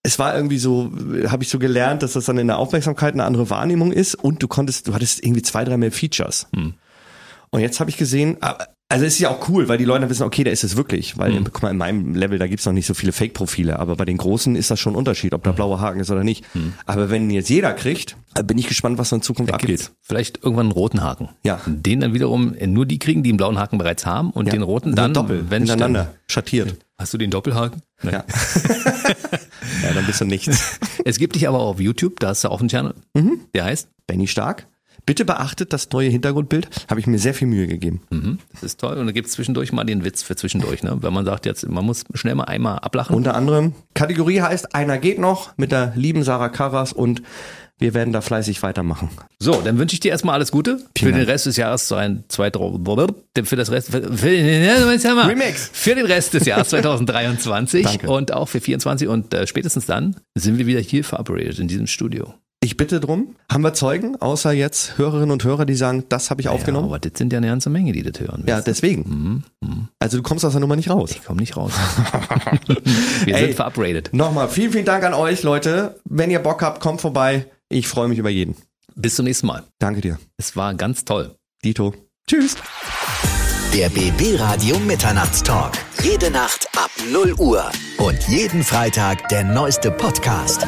es war irgendwie so, habe ich so gelernt, dass das dann in der Aufmerksamkeit eine andere Wahrnehmung ist und du konntest, du hattest irgendwie zwei, drei mehr Features. Und jetzt habe ich gesehen, aber- also es ist ja auch cool, weil die Leute dann wissen, okay, da ist es wirklich, weil guck mal, in meinem Level, da gibt's noch nicht so viele Fake-Profile, aber bei den Großen ist das schon ein Unterschied, ob da blauer Haken ist oder nicht. Aber wenn jetzt jeder kriegt, äh, bin ich gespannt, was da in Zukunft abgeht. Gibt's vielleicht irgendwann einen roten Haken. Ja. Den dann wiederum nur die kriegen, die einen blauen Haken bereits haben und den roten dann, doppelt, wenn hintereinander, schattiert. Hast du den Doppelhaken? Nein. Ja. ja, dann bist du nichts. Es gibt dich aber auch auf YouTube, da hast du auch einen Channel. Mhm. Der heißt, Benny Stark. Bitte beachtet das neue Hintergrundbild. Habe ich mir sehr viel Mühe gegeben. mhm, das ist toll. Und da gibt's zwischendurch mal den Witz für zwischendurch, ne? Wenn man sagt jetzt, man muss schnell mal einmal ablachen. Unter anderem, Kategorie heißt Einer geht noch mit der lieben Sarah Karras und Wir werden da fleißig weitermachen. So, dann wünsche ich dir erstmal alles Gute für den Rest des Jahres, ein, zwei, für das Rest, für, für, Remix. für den Rest des Jahres 2023 Danke. und auch für 24 und äh, spätestens dann sind wir wieder hier verabredet in diesem Studio. Ich bitte drum, haben wir Zeugen, außer jetzt Hörerinnen und Hörer, die sagen, das habe ich Ja, aufgenommen? aber das sind ja eine ganze Menge, die das hören. Ja, deswegen. Also du kommst aus der Nummer nicht raus. Ich komme nicht raus. wir Ey. sind verabredet. Nochmal, vielen, vielen Dank an euch, Leute. Wenn ihr Bock habt, kommt vorbei. Ich freue mich über jeden. Bis zum nächsten Mal. Danke dir. Es war ganz toll. Dito. Tschüss. Der BB Radio Mitternachtstalk. Jede Nacht ab 0 Uhr. Und jeden Freitag der neueste Podcast.